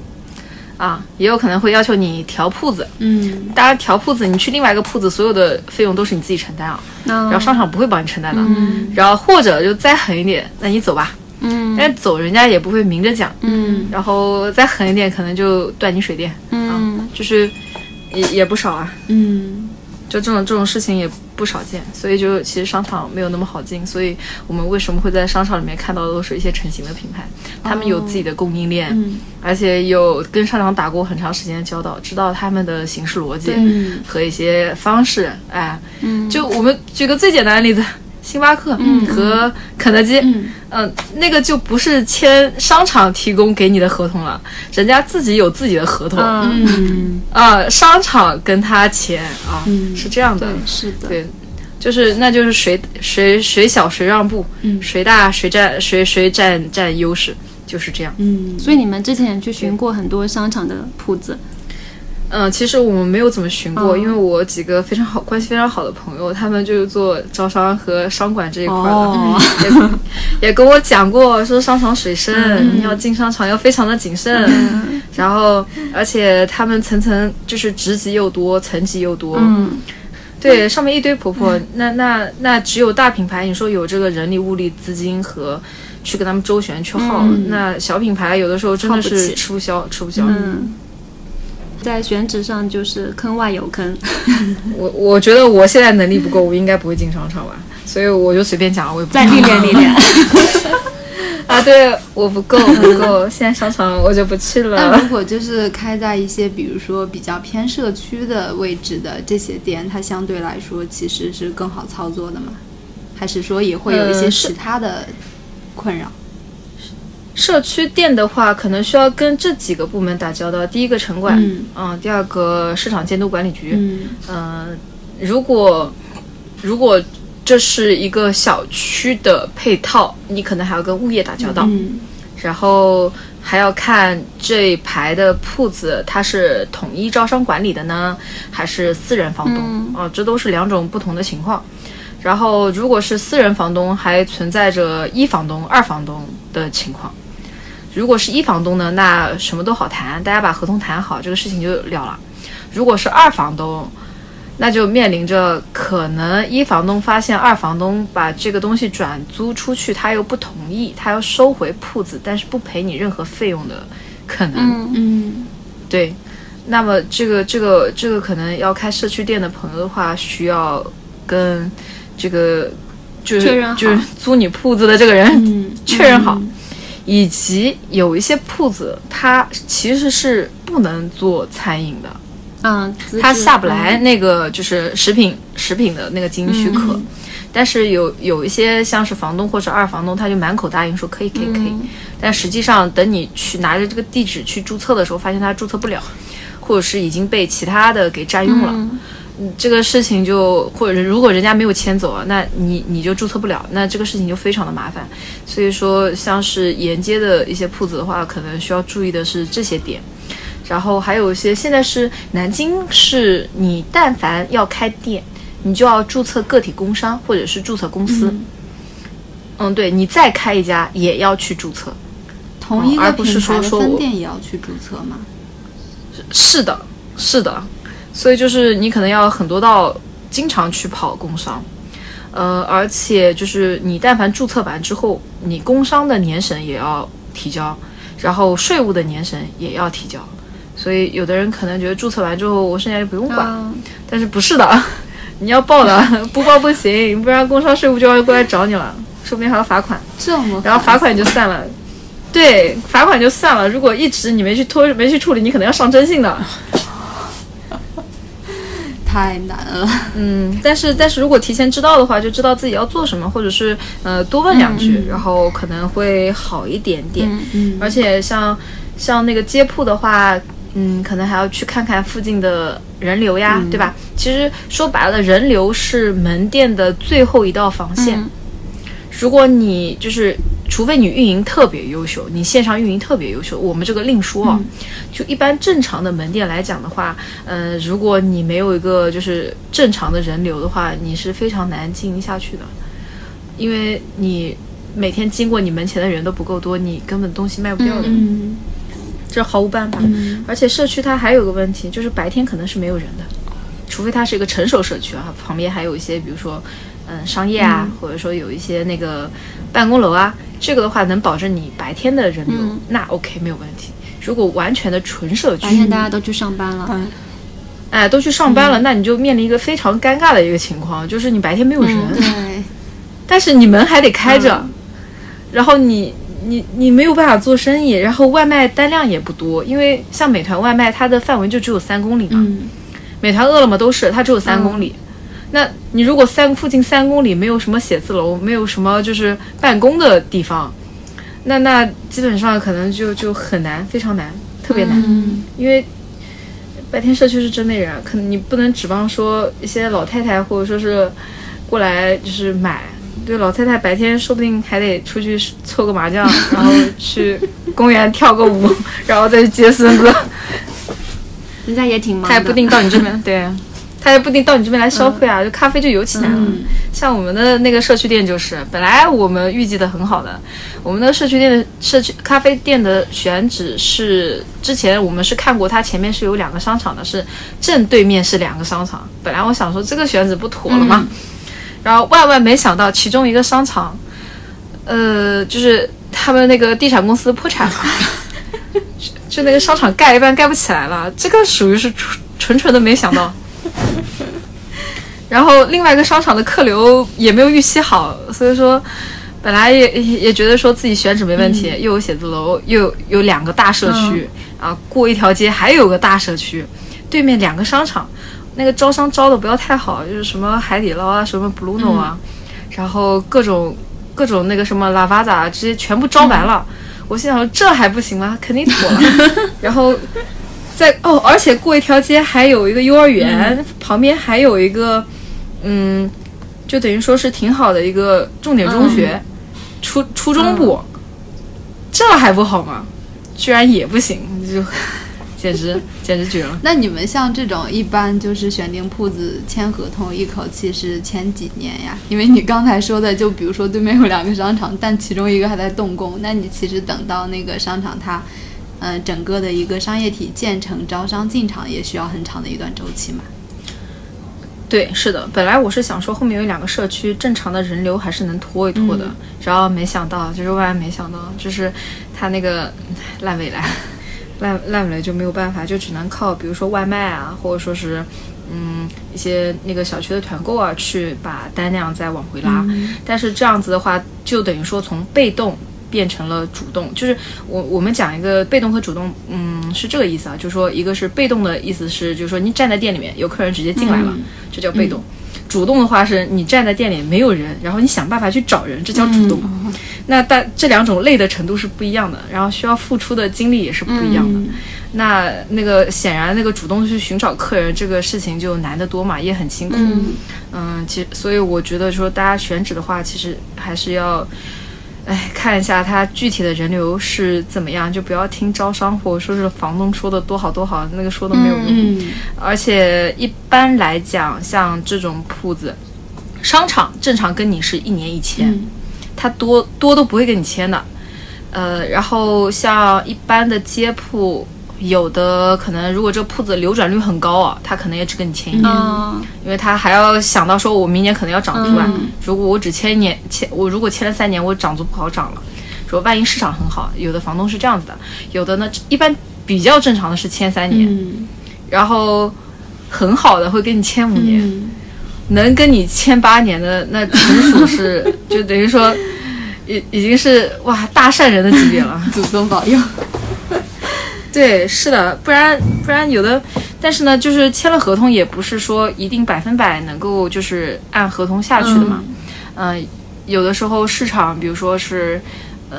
啊，也有可能会要求你调铺子。嗯。当然，调铺子你去另外一个铺子，所有的费用都是你自己承担啊，然然后商场不会帮你承担的。嗯。然后或者就再狠一点，那你走吧，嗯。但是走人家也不会明着讲。嗯。然后再狠一点，可能就断你水电，嗯。就是也也不少啊。嗯就这种这种事情也不少见，所以就其实商场没有那么好进，所以我们为什么会在商场里面看到的都是一些成型的品牌，他们有自己的供应链，嗯而且有跟商场打过很长时间的交道，知道他们的行事逻辑嗯和一些方式。哎，嗯就我们举个最简单的例子，星巴克和肯德基，嗯。嗯，那个就不是签商场提供给你的合同了，人家自己有自己的合同。嗯。嗯啊，商场跟他签啊，嗯。是这样的，是的。对，就是那就是谁谁谁小谁让步，嗯。谁大谁占谁谁占占优势，就是这样。嗯。所以你们之前去巡过很多商场的铺子，嗯，其实我们没有怎么寻过，嗯。因为我几个非常好关系非常好的朋友，他们就是做招商和商管这一块的，哦。也也跟我讲过，说商场水深，你要进商场要非常的谨慎，然后而且他们层层就是职级又多，层级又多，嗯。对，上面一堆婆婆，那那那只有大品牌，你说有这个人力、物力、资金和去跟他们周旋去耗，嗯。那小品牌有的时候真的是吃不消，吃不消。嗯，在选址上就是坑外有坑，我我觉得我现在能力不够，我应该不会进商场吧，所以我就随便讲，我也不再历练历练。啊，对，我不够不够，现在商场我就不去了。那如果就是开在一些比如说比较偏社区的位置的这些店，它相对来说其实是更好操作的吗？还是说也会有一些其他的困扰？社区店的话，可能需要跟这几个部门打交道，第一个城管，嗯第二个市场监督管理局，嗯嗯，如果如果这是一个小区的配套，你可能还要跟物业打交道，嗯然后还要看这一排的铺子它是统一招商管理的呢，还是私人房东？哦，这都是两种不同的情况。然后，如果是私人房东，还存在着一房东、二房东的情况。如果是一房东呢，那什么都好谈，大家把合同谈好，这个事情就了了。如果是二房东，那就面临着可能一房东发现二房东把这个东西转租出去，他又不同意，他要收回铺子，但是不赔你任何费用的可能。嗯。嗯对，那么这个这个这个可能要开社区店的朋友的话，需要跟这个就是就是租你铺子的这个人、嗯。确认好，以及有一些铺子它其实是不能做餐饮的。嗯，它下不来那个就是食品食品的那个经营许可，但是有有一些像是房东或者二房东，他就满口答应说可以可以可以，但实际上等你去拿着这个地址去注册的时候，发现他注册不了，或者是已经被其他的给占用了。嗯这个事情就或者如果人家没有迁走啊，那你你就注册不了，那这个事情就非常的麻烦。所以说，像是沿街的一些铺子的话，可能需要注意的是这些点。然后还有一些，现在是南京市你但凡要开店，你就要注册个体工商或者是注册公司。嗯，对你再开一家也要去注册。同一个不是品牌的说分店也要去注册吗？是的，是的，所以就是你可能要很多道经常去跑工商，呃，而且就是你但凡注册完之后，你工商的年审也要提交，然后税务的年审也要提交，所以有的人可能觉得注册完之后我剩下就不用管，啊但是不是的，你要报的，不报不行，不然工商税务就要过来找你了，说不定还要罚款。这么然后罚款就算了，对，罚款就算了。如果一直你没去拖、没去处理，你可能要上征信的。太难了。嗯，但是但是如果提前知道的话，就知道自己要做什么，或者是呃多问两句，然后可能会好一点点。嗯而且像像那个街铺的话，嗯，可能还要去看看附近的人流呀，对吧？其实说白了，人流是门店的最后一道防线。嗯如果你就是，除非你运营特别优秀，你线上运营特别优秀，我们这个另说啊。就一般正常的门店来讲的话，呃，如果你没有一个就是正常的人流的话，你是非常难经营下去的，因为你每天经过你门前的人都不够多，你根本东西卖不掉的。嗯这毫无办法。而且社区它还有个问题，就是白天可能是没有人的，除非它是一个成熟社区啊，旁边还有一些比如说嗯商业啊，或者说有一些那个办公楼啊，这个的话能保证你白天的人流，那 OK 没有问题。如果完全的纯社区，白天大家都去上班了，嗯。哎都去上班了，那你就面临一个非常尴尬的一个情况，就是你白天没有人，对，但是你门还得开着，然后你你你没有办法做生意，然后外卖单量也不多，因为像美团外卖，它的范围就只有三公里嘛，嗯。美团、饿了么都是，它只有三公里。那你如果三附近三公里没有什么写字楼，没有什么就是办公的地方，那那基本上可能就就很难，非常难，特别难，嗯。因为白天社区是真没人，可能你不能指望说一些老太太或者说是过来就是买。对，老太太白天说不定还得出去凑个麻将，然后去公园跳个舞，然后再去接孙子。人家也挺忙的。他也不定到你这边，对，他也不一定到你这边来消费啊，就咖啡就尤其难了。像我们的那个社区店就是，本来我们预计的很好的，我们的社区店的社区咖啡店的选址是之前我们是看过，它前面是有两个商场的，是正对面是两个商场。本来我想说这个选址不妥了嘛，然后万万没想到其中一个商场，呃，就是他们那个地产公司破产了。就那个商场盖一半盖不起来了，这个属于是纯纯纯的没想到。然后另外一个商场的客流也没有预期好，所以说本来也也也觉得说自己选址没问题，又有写字楼，又有有两个大社区，啊，过一条街还有个大社区，对面两个商场，那个招商招的不要太好，就是什么海底捞啊，什么 Bruno 啊，然后各种各种那个什么拉瓦扎，直接全部招完了。我心想说这还不行吗？肯定妥了。然后在哦，而且过一条街还有一个幼儿园，旁边还有一个嗯，就等于说是挺好的一个重点中学，初初中部，这还不好吗？居然也不行，就 简直简直绝了。那你们像这种一般就是选定铺子签合同，一口气是签几年呀？因为你刚才说的，就比如说对面有两个商场，但其中一个还在动工，那你其实等到那个商场它，嗯、整个的一个商业体建成、招商进场，也需要很长的一段周期嘛。对，是的，本来我是想说后面有两个社区，正常的人流还是能拖一拖的，然后没想到，就是万万没想到，就是他那个烂尾了，烂烂尾了就没有办法，就只能靠比如说外卖啊，或者说是嗯一些那个小区的团购啊，去把单量再往回拉。但是这样子的话，就等于说从被动。变成了主动，就是我我们讲一个被动和主动，嗯，是这个意思啊，就是说一个是被动的意思是，就是说你站在店里面，有客人直接进来了，这叫被动。主动的话是你站在店里没有人，然后你想办法去找人，这叫主动。那但这两种累的程度是不一样的，然后需要付出的精力也是不一样的。那那个显然那个主动去寻找客人这个事情就难得多嘛，也很辛苦。嗯，其实所以我觉得说大家选址的话，其实还是要。哎，看一下它具体的人流是怎么样，就不要听招商或者说是房东说的多好多好，那个说的没有用。嗯，而且一般来讲，像这种铺子，商场正常跟你是一年一签，他多多都不会跟你签的。呃，然后像一般的街铺。有的可能，如果这个铺子流转率很高啊，他可能也只跟你签一年，因为他还要想到说，我明年可能要涨租啊。如果我只签一年，签我如果签了三年，我涨租不好涨了。说万一市场很好，有的房东是这样子的，有的呢一般比较正常的是签三年，然后很好的会跟你签五年，能跟你签八年的那纯属是 就等于说已已经是哇大善人的级别了，祖宗保佑。对，是的，不然不然有的，但是呢，就是签了合同，也不是说一定百分百能够就是按合同下去的嘛。嗯，有的时候市场，比如说是，嗯，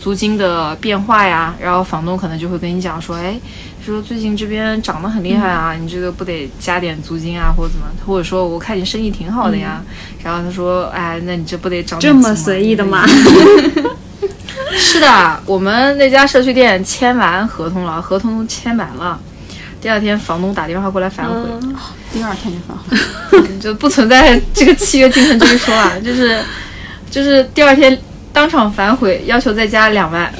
租金的变化呀，然后房东可能就会跟你讲说，哎，说最近这边涨得很厉害啊，你这个不得加点租金啊，或者怎么，或者说我看你生意挺好的呀，然后他说，哎，那你这不得涨这么随意的吗？是的，我们那家社区店签完合同了，合同签完了，第二天房东打电话过来反悔，第二天就反悔，就不存在这个契约精神这一说啊，就是就是第二天当场反悔，要求再加两万，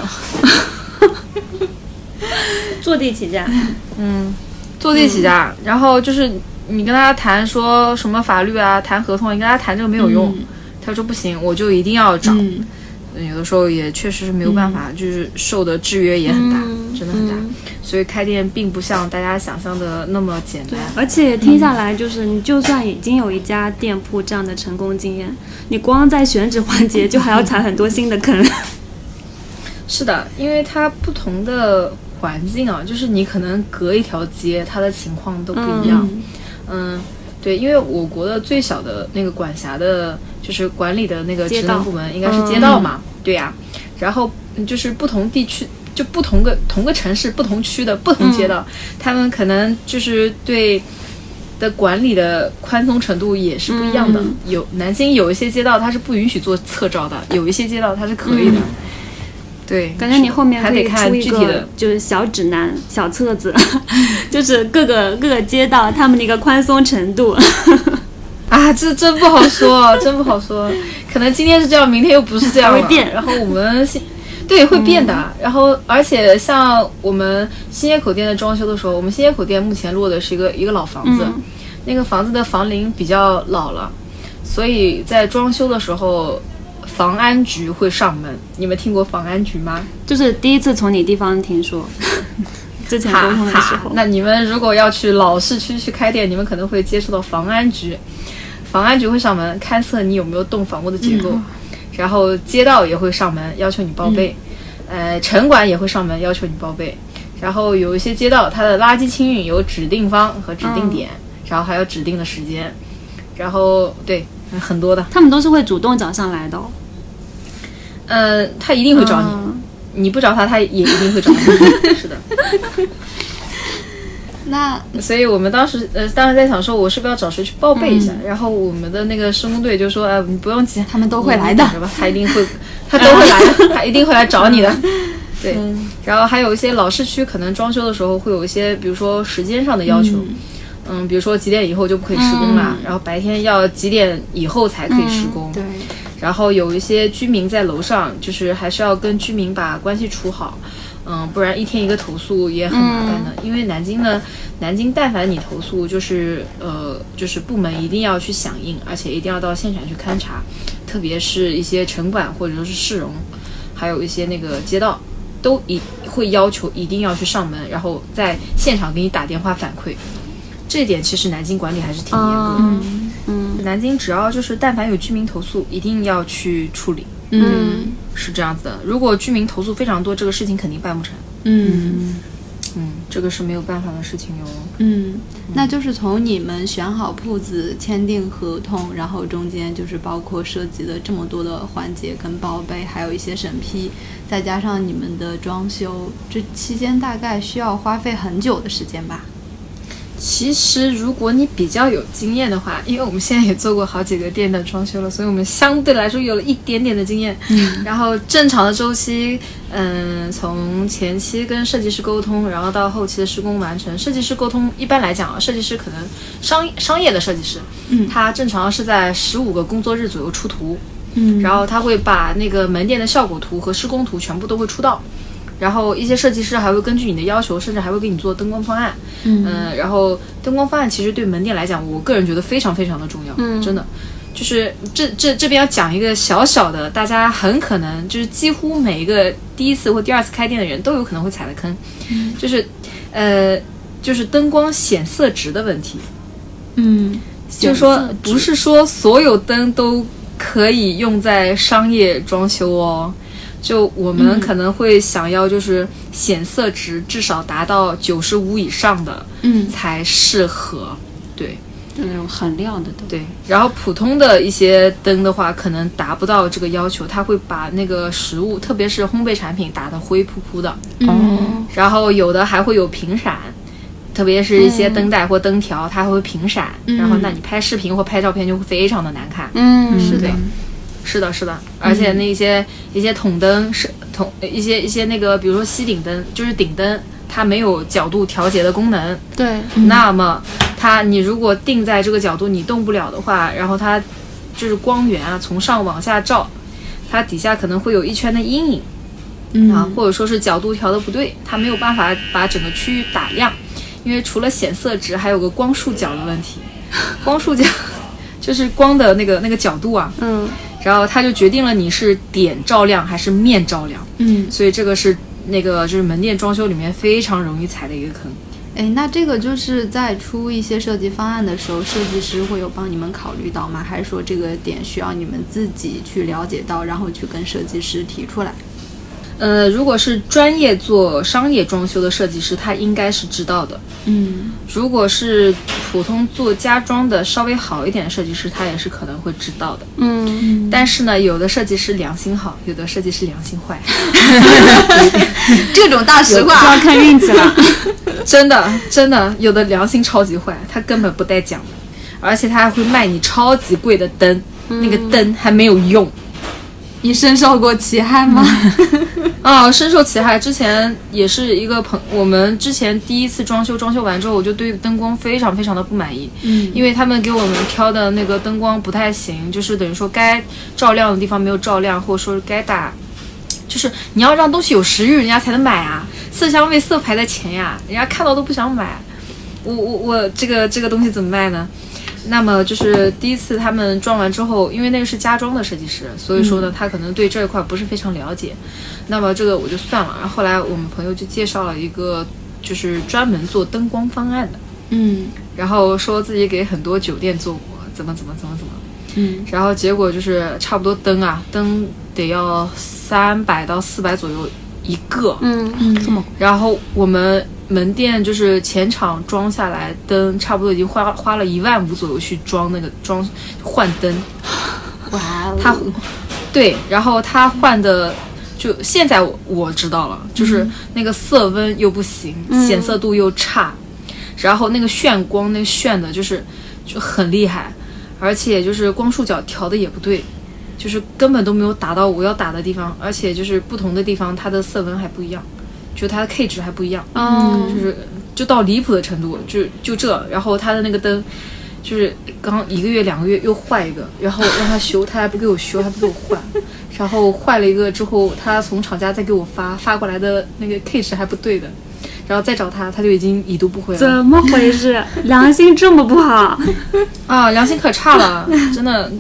坐地起价，嗯，坐地起价，然后就是你跟他谈说什么法律啊，谈合同，你跟他谈这个没有用，他说不行，我就一定要涨。有的时候也确实是没有办法，就是受的制约也很大，真的很大。所以开店并不像大家想象的那么简单。而且听下来，就是你就算已经有一家店铺这样的成功经验，你光在选址环节就还要踩很多新的坑。是的，因为它不同的环境啊，就是你可能隔一条街，它的情况都不一样。嗯，对，因为我国的最小的那个管辖的。就是管理的那个职能部门应该是街道嘛，对呀，然后就是不同地区就不同个同个城市不同区的不同街道，他们可能就是对的管理的宽松程度也是不一样的。有南京有一些街道它是不允许做侧招的，有一些街道它是可以的。对，感觉你后面还得看具体的，就是小指南、小册子，就是各个各个街道他们的一个宽松程度。啊，这真不好说，真不好说。可能今天是这样，明天又不是这样会变。然后我们新对会变的。然后而且像我们新街口店的装修的时候，我们新街口店目前落的是一个一个老房子，那个房子的房龄比较老了，所以在装修的时候，房安局会上门。你们听过房安局吗？就是第一次从你地方听说。之前沟通的时候，那你们如果要去老市区去开店，你们可能会接触到房安局。房安局会上门勘测你有没有动房屋的结构，然后街道也会上门要求你报备，呃，城管也会上门要求你报备，然后有一些街道它的垃圾清运有指定方和指定点，然后还有指定的时间，然后对很多的，他们都是会主动找上来的，呃，他一定会找你，你不找他，他也一定会找你，是的。那所以，我们当时呃，当时在想说，我是不是要找谁去报备一下？然后我们的那个施工队就说：“哎，你不用急，他们都会来的，是吧？他一定会，他都会来，他一定会来找你的。”对。然后还有一些老市区，可能装修的时候会有一些，比如说时间上的要求，嗯，比如说几点以后就不可以施工了，然后白天要几点以后才可以施工。对。然后有一些居民在楼上，就是还是要跟居民把关系处好。嗯，不然一天一个投诉也很麻烦的。因为南京呢，南京但凡你投诉，就是呃，就是部门一定要去响应，而且一定要到现场去勘察，特别是一些城管或者说是市容，还有一些那个街道，都一会要求一定要去上门，然后在现场给你打电话反馈。这点其实南京管理还是挺严格的。嗯，南京只要就是但凡有居民投诉，一定要去处理。嗯，是这样子的。如果居民投诉非常多，这个事情肯定办不成。嗯嗯。这个是没有办法的事情哟。嗯，那就是从你们选好铺子、签订合同，然后中间就是包括涉及的这么多的环节跟报备，还有一些审批，再加上你们的装修，这期间大概需要花费很久的时间吧？其实，如果你比较有经验的话，因为我们现在也做过好几个店的装修了，所以我们相对来说有了一点点的经验。嗯，然后正常的周期，嗯，从前期跟设计师沟通，然后到后期的施工完成。设计师沟通一般来讲啊，设计师可能商商业的设计师，嗯他正常是在十五个工作日左右出图，嗯然后他会把那个门店的效果图和施工图全部都会出到。然后一些设计师还会根据你的要求，甚至还会给你做灯光方案。嗯、然后灯光方案其实对门店来讲，我个人觉得非常非常的重要，嗯真的。就是这这这边要讲一个小小的，大家很可能就是几乎每一个第一次或第二次开店的人都有可能会踩的坑，就是呃就是灯光显色值的问题。嗯，就是说不是说所有灯都可以用在商业装修哦。就我们可能会想要，就是显色值至少达到九十五以上的，嗯才适合。对就那种很亮的灯。对，然后普通的一些灯的话，可能达不到这个要求，它会把那个食物，特别是烘焙产品打得灰扑扑的。哦然后有的还会有频闪，特别是一些灯带或灯条，它还会屏闪。然后那你拍视频或拍照片就会非常的难看。嗯，是的对，是的，是的，而且那一些、一些筒灯是筒一些一些那个，比如说吸顶灯，就是顶灯，它没有角度调节的功能。对，那么它你如果定在这个角度你动不了的话，然后它就是光源啊从上往下照，它底下可能会有一圈的阴影。嗯啊，或者说是角度调的不对，它没有办法把整个区域打亮，因为除了显色值，还有个光束角的问题。光束角 就是光的那个那个角度啊，嗯，然后它就决定了你是点照亮还是面照亮，嗯，所以这个是那个就是门店装修里面非常容易踩的一个坑。哎，那这个就是在出一些设计方案的时候，设计师会有帮你们考虑到吗？还是说这个点需要你们自己去了解到，然后去跟设计师提出来？呃，如果是专业做商业装修的设计师，他应该是知道的。嗯如果是普通做家装的稍微好一点的设计师，他也是可能会知道的。嗯，但是呢，有的设计师良心好，有的设计师良心坏，这种大实话就要，看运气了。真的真的，有的良心超级坏，他根本不带讲的，而且他还会卖你超级贵的灯，那个灯还没有用。你深受过其害吗？啊，深受其害。之前也是一个朋，我们之前第一次装修，装修完之后，我就对灯光非常非常的不满意，嗯因为他们给我们挑的那个灯光不太行，就是等于说该照亮的地方没有照亮，或者说是该打，就是你要让东西有食欲，人家才能买啊，色香味色排在前呀，人家看到都不想买，我我我这个这个东西怎么卖呢？那么就是第一次他们装完之后，因为那个是家装的设计师，所以说呢，他可能对这一块不是非常了解。那么这个我就算了。然后后来我们朋友就介绍了一个，就是专门做灯光方案的，嗯然后说自己给很多酒店做过，怎么怎么怎么怎么。嗯然后结果就是差不多灯啊，灯得要三百到四百左右一个。嗯，嗯，然后我们门店就是前场装下来灯，差不多已经花花了一万五左右去装那个装换灯。哇哦，他对，然后他换的就现在我我知道了，就是那个色温又不行，显色度又差，然后那个炫光那个炫的就是就很厉害，而且就是光束角调的也不对。就是根本都没有打到我要打的地方，而且就是不同的地方它的色温还不一样，就它的 K 值还不一样。嗯，就是就到离谱的程度，就就这，然后它的那个灯，就是刚一个月两个月又坏一个，然后让他修，他还不给我修，还不给我换，然后坏了一个之后，他从厂家再给我发发过来的那个 K 值还不对的，然后再找他，他就已经已读不回了怎么回事？良心这么不好？啊，良心可差了，真的。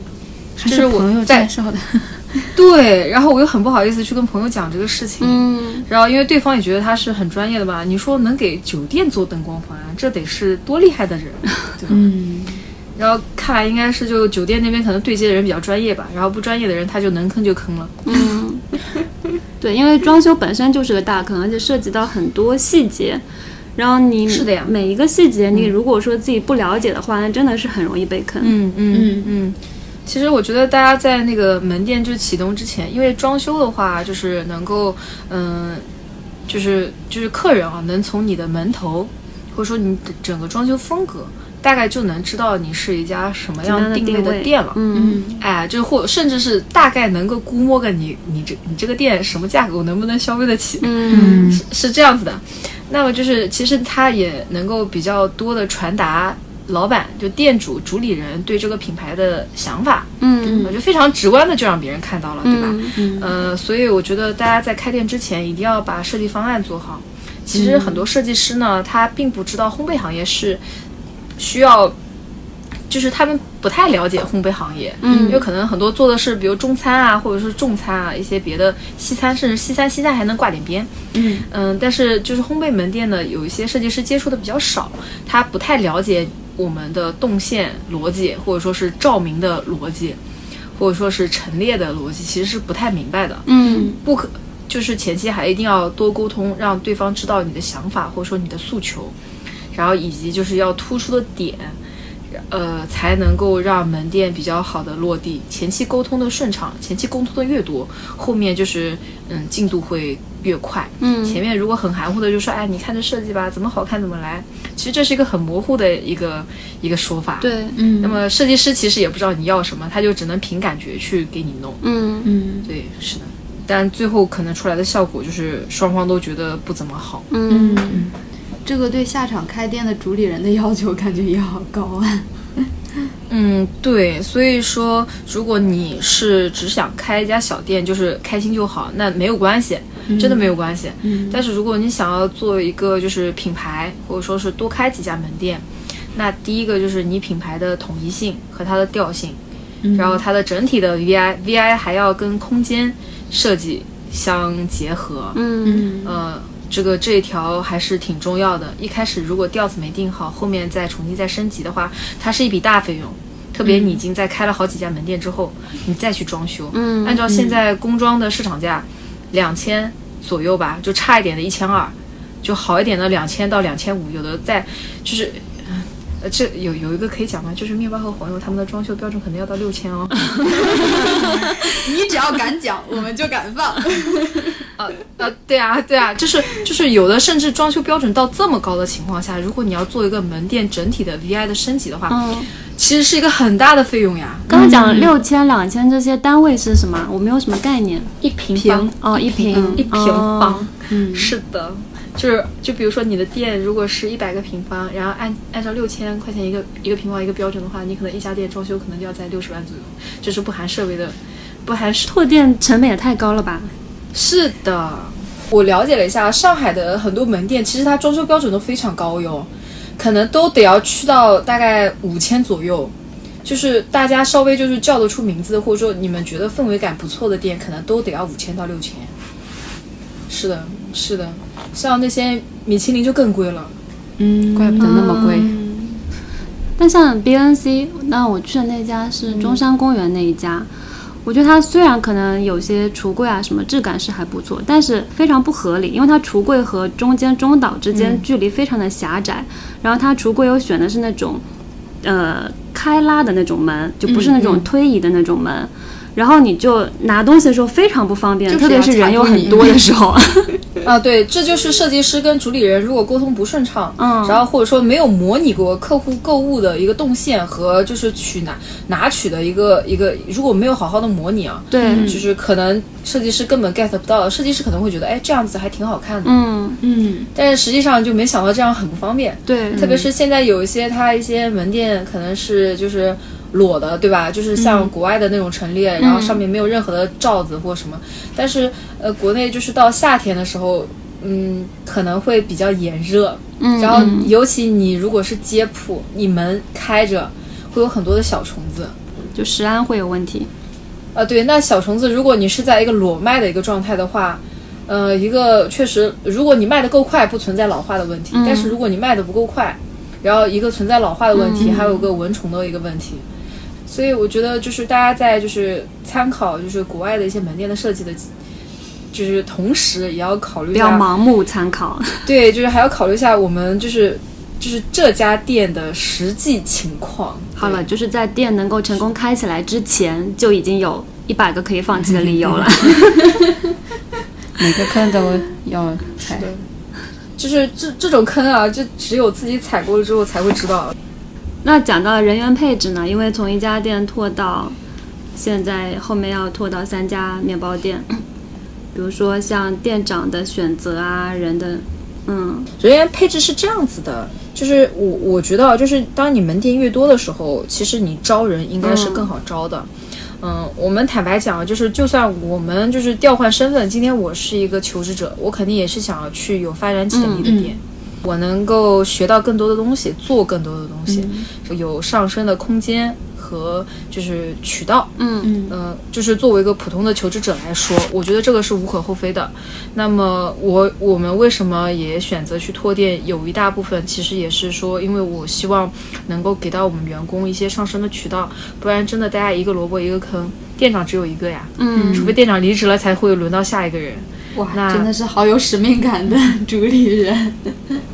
还是我朋友介绍的。对，然后我又很不好意思去跟朋友讲这个事情，嗯，然后因为对方也觉得他是很专业的吧，你说能给酒店做灯光方案，这得是多厉害的人，对吧？嗯然后看来应该是就酒店那边可能对接的人比较专业吧，然后不专业的人他就能坑就坑了。嗯对，因为装修本身就是个大坑，而且涉及到很多细节。然后你是的呀每一个细节，你如果说自己不了解的话，那真的是很容易被坑。嗯嗯嗯。其实我觉得大家在那个门店就启动之前，因为装修的话，就是能够，嗯、就是就是客人啊，能从你的门头，或者说你的整个装修风格，大概就能知道你是一家什么样定位的定位的店了。嗯哎，就是或甚至是大概能够估摸个你你这你这个店什么价格，我能不能消费得起？嗯 是是这样子的。那么就是其实它也能够比较多的传达老板就店主主理人对这个品牌的想法，嗯呃就非常直观的就让别人看到了，对吧？嗯呃，所以我觉得大家在开店之前一定要把设计方案做好。其实很多设计师呢，他并不知道烘焙行业是需要，就是他们不太了解烘焙行业，嗯因为可能很多做的是比如中餐啊，或者是重餐啊，一些别的西餐，甚至西餐西餐还能挂点边。嗯嗯，但是就是烘焙门店呢，有一些设计师接触的比较少，他不太了解我们的动线逻辑，或者说是照明的逻辑，或者说是陈列的逻辑，其实是不太明白的。嗯不可，就是前期还一定要多沟通，让对方知道你的想法或者说你的诉求，然后以及就是要突出的点，呃，才能够让门店比较好的落地。前期沟通的顺畅，前期沟通的越多，后面就是嗯进度会越快。嗯前面如果很含糊的就说，哎，你看这设计吧，怎么好看怎么来，其实这是一个很模糊的一个一个说法。。对嗯那么设计师其实也不知道你要什么，他就只能凭感觉去给你弄。嗯嗯对，是的，但最后可能出来的效果就是双方都觉得不怎么好。嗯嗯，这个对下场开店的主理人的要求感觉也好高啊。嗯，对，所以说，如果你是只想开一家小店，就是开心就好，那没有关系，真的没有关系。嗯但是如果你想要做一个就是品牌，或者说是多开几家门店，那第一个就是你品牌的统一性和它的调性，然后它的整体的 VI，VI 还要跟空间设计相结合。嗯呃，这个这一条还是挺重要的。一开始如果调子没定好，后面再重新再升级的话，它是一笔大费用。特别你已经在开了好几家门店之后，你再去装修，嗯按照现在工装的市场价，两千左右吧，就差一点的一千二，就好一点的两千到两千五，有的在就是。呃，这有有一个可以讲吗？就是面包和黄油他们的装修标准可能要到六千哦。你只要敢讲，我们就敢放。呃 呃，对啊，对啊，就是就是有的甚至装修标准到这么高的情况下，如果你要做一个门店整体的 VI 的升级的话，嗯，其实是一个很大的费用呀，刚刚讲六千、两千这些单位是什么？我没有什么概念。一平方哦，一平一平方，嗯是的。就是，就比如说你的店如果是一百个平方，然后按按照六千块钱一个一个平方一个标准的话，你可能一家店装修可能就要在六十万左右，就是不含设备的，不含设拓店成本也太高了吧？是的，我了解了一下，上海的很多门店其实它装修标准都非常高哟，可能都得要去到大概五千左右。就是大家稍微就是叫得出名字，或者说你们觉得氛围感不错的店，可能都得要五千到六千。是的，是的，像那些米其林就更贵了，嗯。怪不得那么贵。但像 BNC，那我去的那家是中山公园那一家，我觉得它虽然可能有些橱柜啊什么质感是还不错，但是非常不合理，因为它橱柜和中间中岛之间距离非常的狭窄，然后它橱柜又选的是那种呃开拉的那种门，就不是那种推移的那种门。然后你就拿东西的时候非常不方便，就特别是人有很多的时候。啊，对，这就是设计师跟主理人如果沟通不顺畅，嗯。然后或者说没有模拟过客户购物的一个动线和就是取拿拿取的一个一个，如果没有好好的模拟啊，对，就是可能设计师根本 get 不到，设计师可能会觉得，哎，这样子还挺好看的，嗯，嗯。但是实际上就没想到这样很不方便。对，特别是现在有一些他一些门店可能是就是裸的，对吧？就是像国外的那种陈列，然后上面没有任何的罩子或什么。但是呃，国内就是到夏天的时候，嗯，可能会比较炎热，嗯，然后嗯尤其你如果是街铺，你门开着，会有很多的小虫子。就食安会有问题。啊，对，那小虫子，如果你是在一个裸卖的一个状态的话，呃，一个确实，如果你卖的够快，不存在老化的问题；但是如果你卖的不够快，然后一个存在老化的问题，还有个蚊虫的一个问题。所以我觉得，就是大家在就是参考就是国外的一些门店的设计的就是同时也要考虑不要盲目参考。对，就是还要考虑一下我们就是就是这家店的实际情况。好了，就是在店能够成功开起来之前，就已经有一百个可以放弃的理由了。每个坑都要踩。就是这这种坑啊，就只有自己踩过了之后才会知道。那讲到人员配置呢？因为从一家店拓到现在，后面要拓到三家面包店，比如说像店长的选择啊，人的，嗯，人员配置是这样子的，就是我我觉得，就是当你门店越多的时候，其实你招人应该是更好招的。嗯，我们坦白讲，就是就算我们就是调换身份，今天我是一个求职者，我肯定也是想要去有发展潜力的店。我能够学到更多的东西，做更多的东西，有上升的空间和就是渠道。嗯嗯，就是作为一个普通的求职者来说，我觉得这个是无可厚非的。那么我我们为什么也选择去拓店？有一大部分其实也是说，因为我希望能够给到我们员工一些上升的渠道，不然真的大家一个萝卜一个坑，店长只有一个呀。嗯，除非店长离职了，才会轮到下一个人。哇，真的是好有使命感的 主理人。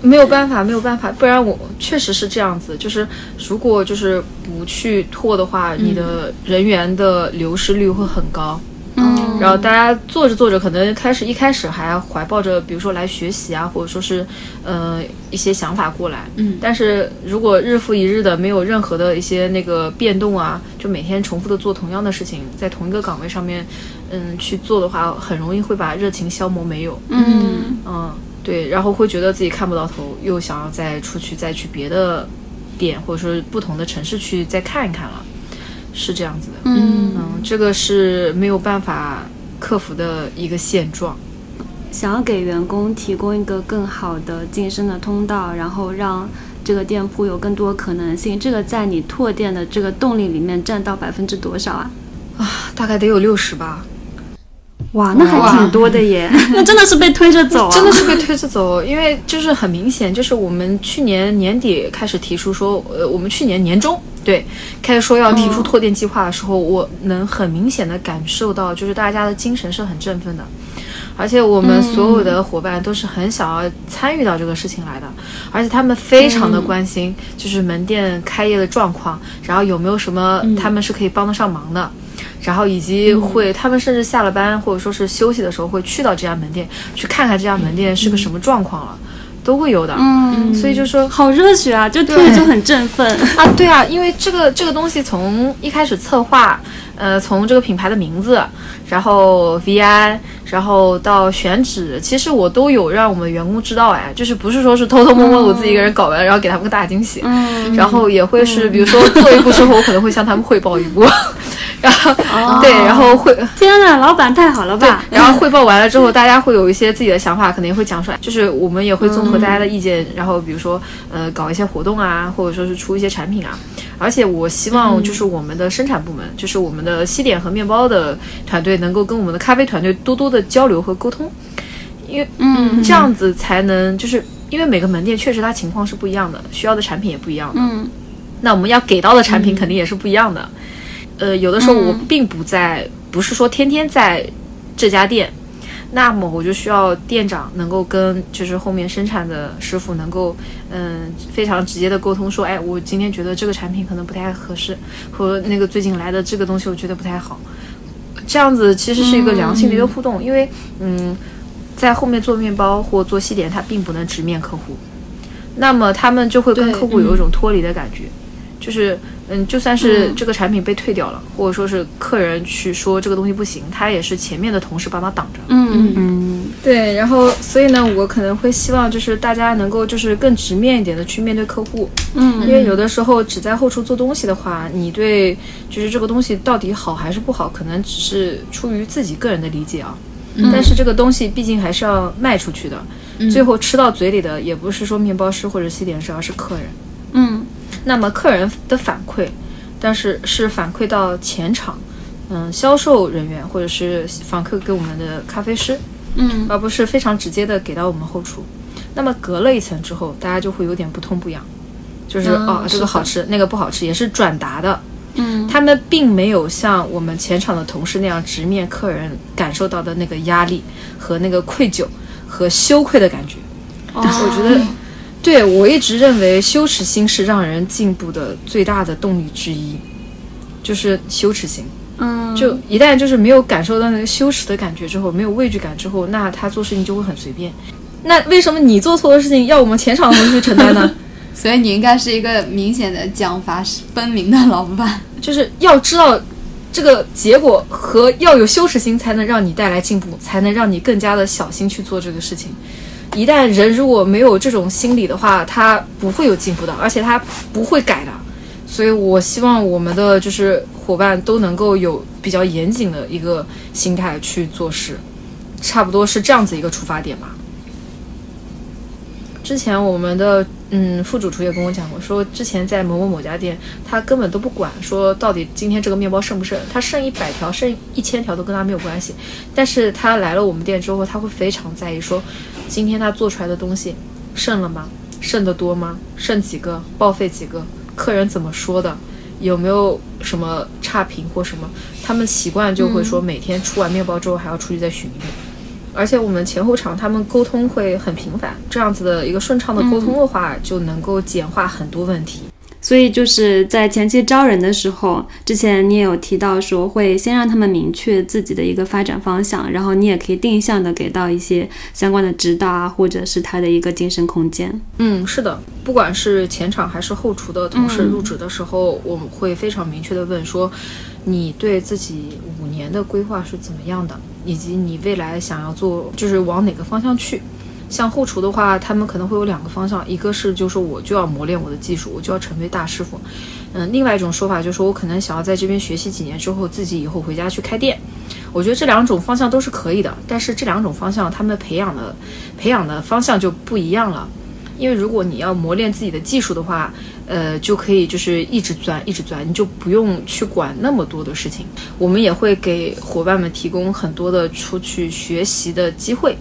没有办法，没有办法，不然我确实是这样子。就是如果就是不去拓的话，你的人员的流失率会很高。嗯，然后大家做着做着，可能开始一开始还怀抱着，比如说来学习啊，或者说是呃一些想法过来。嗯，但是如果日复一日的没有任何的一些那个变动啊，就每天重复的做同样的事情，在同一个岗位上面，嗯去做的话，很容易会把热情消磨没有。嗯嗯。对，然后会觉得自己看不到头，又想要再出去，再去别的点，或者说不同的城市去再看一看了，是这样子的。嗯嗯，这个是没有办法克服的一个现状。想要给员工提供一个更好的晋升的通道，然后让这个店铺有更多可能性，这个在你拓店的这个动力里面占到百分之多少啊？啊，大概得有六十吧。哇，那还挺多的耶！那真的是被推着走，真的是被推着走。因为就是很明显，就是我们去年年底开始提出说，呃，我们去年年中对开始说要提出拓店计划的时候，我能很明显的感受到，就是大家的精神是很振奋的，而且我们所有的伙伴都是很想要参与到这个事情来的，而且他们非常的关心，就是门店开业的状况，然后有没有什么他们是可以帮得上忙的。然后以及会，他们甚至下了班或者说是休息的时候，会去到这家门店去看看这家门店是个什么状况了，都会有的。嗯，所以就说好热血啊，就听着就很振奋啊。对啊，因为这个这个东西从一开始策划，呃，从这个品牌的名字，然后 VI，然后到选址，其实我都有让我们员工知道，哎，就是不是说是偷偷摸摸我自己一个人搞完，然后给他们个大惊喜。嗯，然后也会是，比如说做一步之后，我可能会向他们汇报一步。然后，对，然后汇，天呐，老板太好了吧！然后汇报完了之后，大家会有一些自己的想法，可能也会讲出来。就是我们也会综合大家的意见，然后比如说，呃，搞一些活动啊，或者说是出一些产品啊。而且我希望就是我们的生产部门，就是我们的西点和面包的团队，能够跟我们的咖啡团队多多的交流和沟通，因为嗯，这样子才能就是因为每个门店确实它情况是不一样的，需要的产品也不一样的。嗯，那我们要给到的产品肯定也是不一样的。呃，有的时候我并不在，不是说天天在这家店，那么我就需要店长能够跟就是后面生产的师傅能够，嗯，非常直接的沟通说，哎，我今天觉得这个产品可能不太合适，和那个最近来的这个东西我觉得不太好，这样子其实是一个良性的一个互动，因为嗯，在后面做面包或做西点，他并不能直面客户，那么他们就会跟客户有一种脱离的感觉，就是。嗯，就算是这个产品被退掉了，或者说是客人去说这个东西不行，他也是前面的同事帮他挡着。嗯嗯，对。然后，所以呢，我可能会希望就是大家能够就是更直面一点的去面对客户。嗯，因为有的时候只在后厨做东西的话，你对就是这个东西到底好还是不好，可能只是出于自己个人的理解啊。嗯。但是这个东西毕竟还是要卖出去的，最后吃到嘴里的也不是说面包师或者西点师，而是客人。嗯。那么客人的反馈，但是是反馈到前场，嗯，销售人员或者是访客给我们的咖啡师，嗯，而不是非常直接的给到我们后厨。那么隔了一层之后，大家就会有点不痛不痒，就是哦，这个好吃，那个不好吃，也是转达的。嗯，他们并没有像我们前场的同事那样直面客人感受到的那个压力和那个愧疚和羞愧的感觉。哦我觉得，对我一直认为羞耻心是让人进步的最大的动力之一，就是羞耻心。嗯，就一旦就是没有感受到那个羞耻的感觉之后，没有畏惧感之后，那他做事情就会很随便。那为什么你做错的事情要我们前场的同事去承担呢？所以你应该是一个明显的奖罚分明的老板。就是要知道这个结果和要有羞耻心，才能让你带来进步，才能让你更加的小心去做这个事情。一旦人如果没有这种心理的话，他不会有进步的，而且他不会改的。所以我希望我们的就是伙伴都能够有比较严谨的一个心态去做事，差不多是这样子一个出发点吧。之前我们的嗯副主厨也跟我讲过，说之前在某某某家店，他根本都不管说到底今天这个面包剩不剩，他剩一百条、剩一千条都跟他没有关系。但是他来了我们店之后，他会非常在意说，今天他做出来的东西剩了吗？剩的多吗？剩几个？报废几个？客人怎么说的？有没有什么差评或什么？他们习惯就会说，每天出完面包之后还要出去再巡一遍。而且我们前后场他们沟通会很频繁，这样子的一个顺畅的沟通的话，就能够简化很多问题。所以就是在前期招人的时候，之前你也有提到说会先让他们明确自己的一个发展方向，然后你也可以定向的给到一些相关的指导啊，或者是他的一个晋升空间。嗯，是的，不管是前场还是后厨的同事入职的时候，我们会非常明确的问说，你对自己五年的规划是怎么样的，以及你未来想要做就是往哪个方向去。像后厨的话，他们可能会有两个方向，一个是就是我就要磨练我的技术，我就要成为大师傅。嗯，另外一种说法就是我可能想要在这边学习几年之后，自己以后回家去开店。我觉得这两种方向都是可以的，但是这两种方向他们培养的培养的方向就不一样了。因为如果你要磨练自己的技术的话，呃，就可以就是一直钻，一直钻，你就不用去管那么多的事情。我们也会给伙伴们提供很多的出去学习的机会，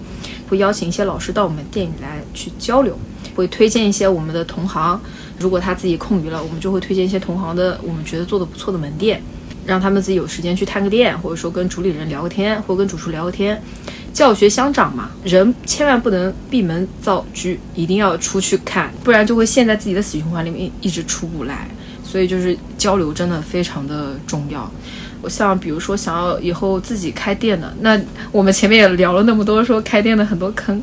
会邀请一些老师到我们店里来去交流，会推荐一些我们的同行。如果他自己空余了，我们就会推荐一些同行的我们觉得做的不错的门店，让他们自己有时间去探个店，或者说跟主理人聊个天，或跟主厨聊个天。教学相长嘛，人千万不能闭门造车，一定要出去看，不然就会陷在自己的死循环里面，一直出不来。所以就是交流真的非常的重要。我像比如说想要以后自己开店的，那我们前面也聊了那么多，说开店的很多坑，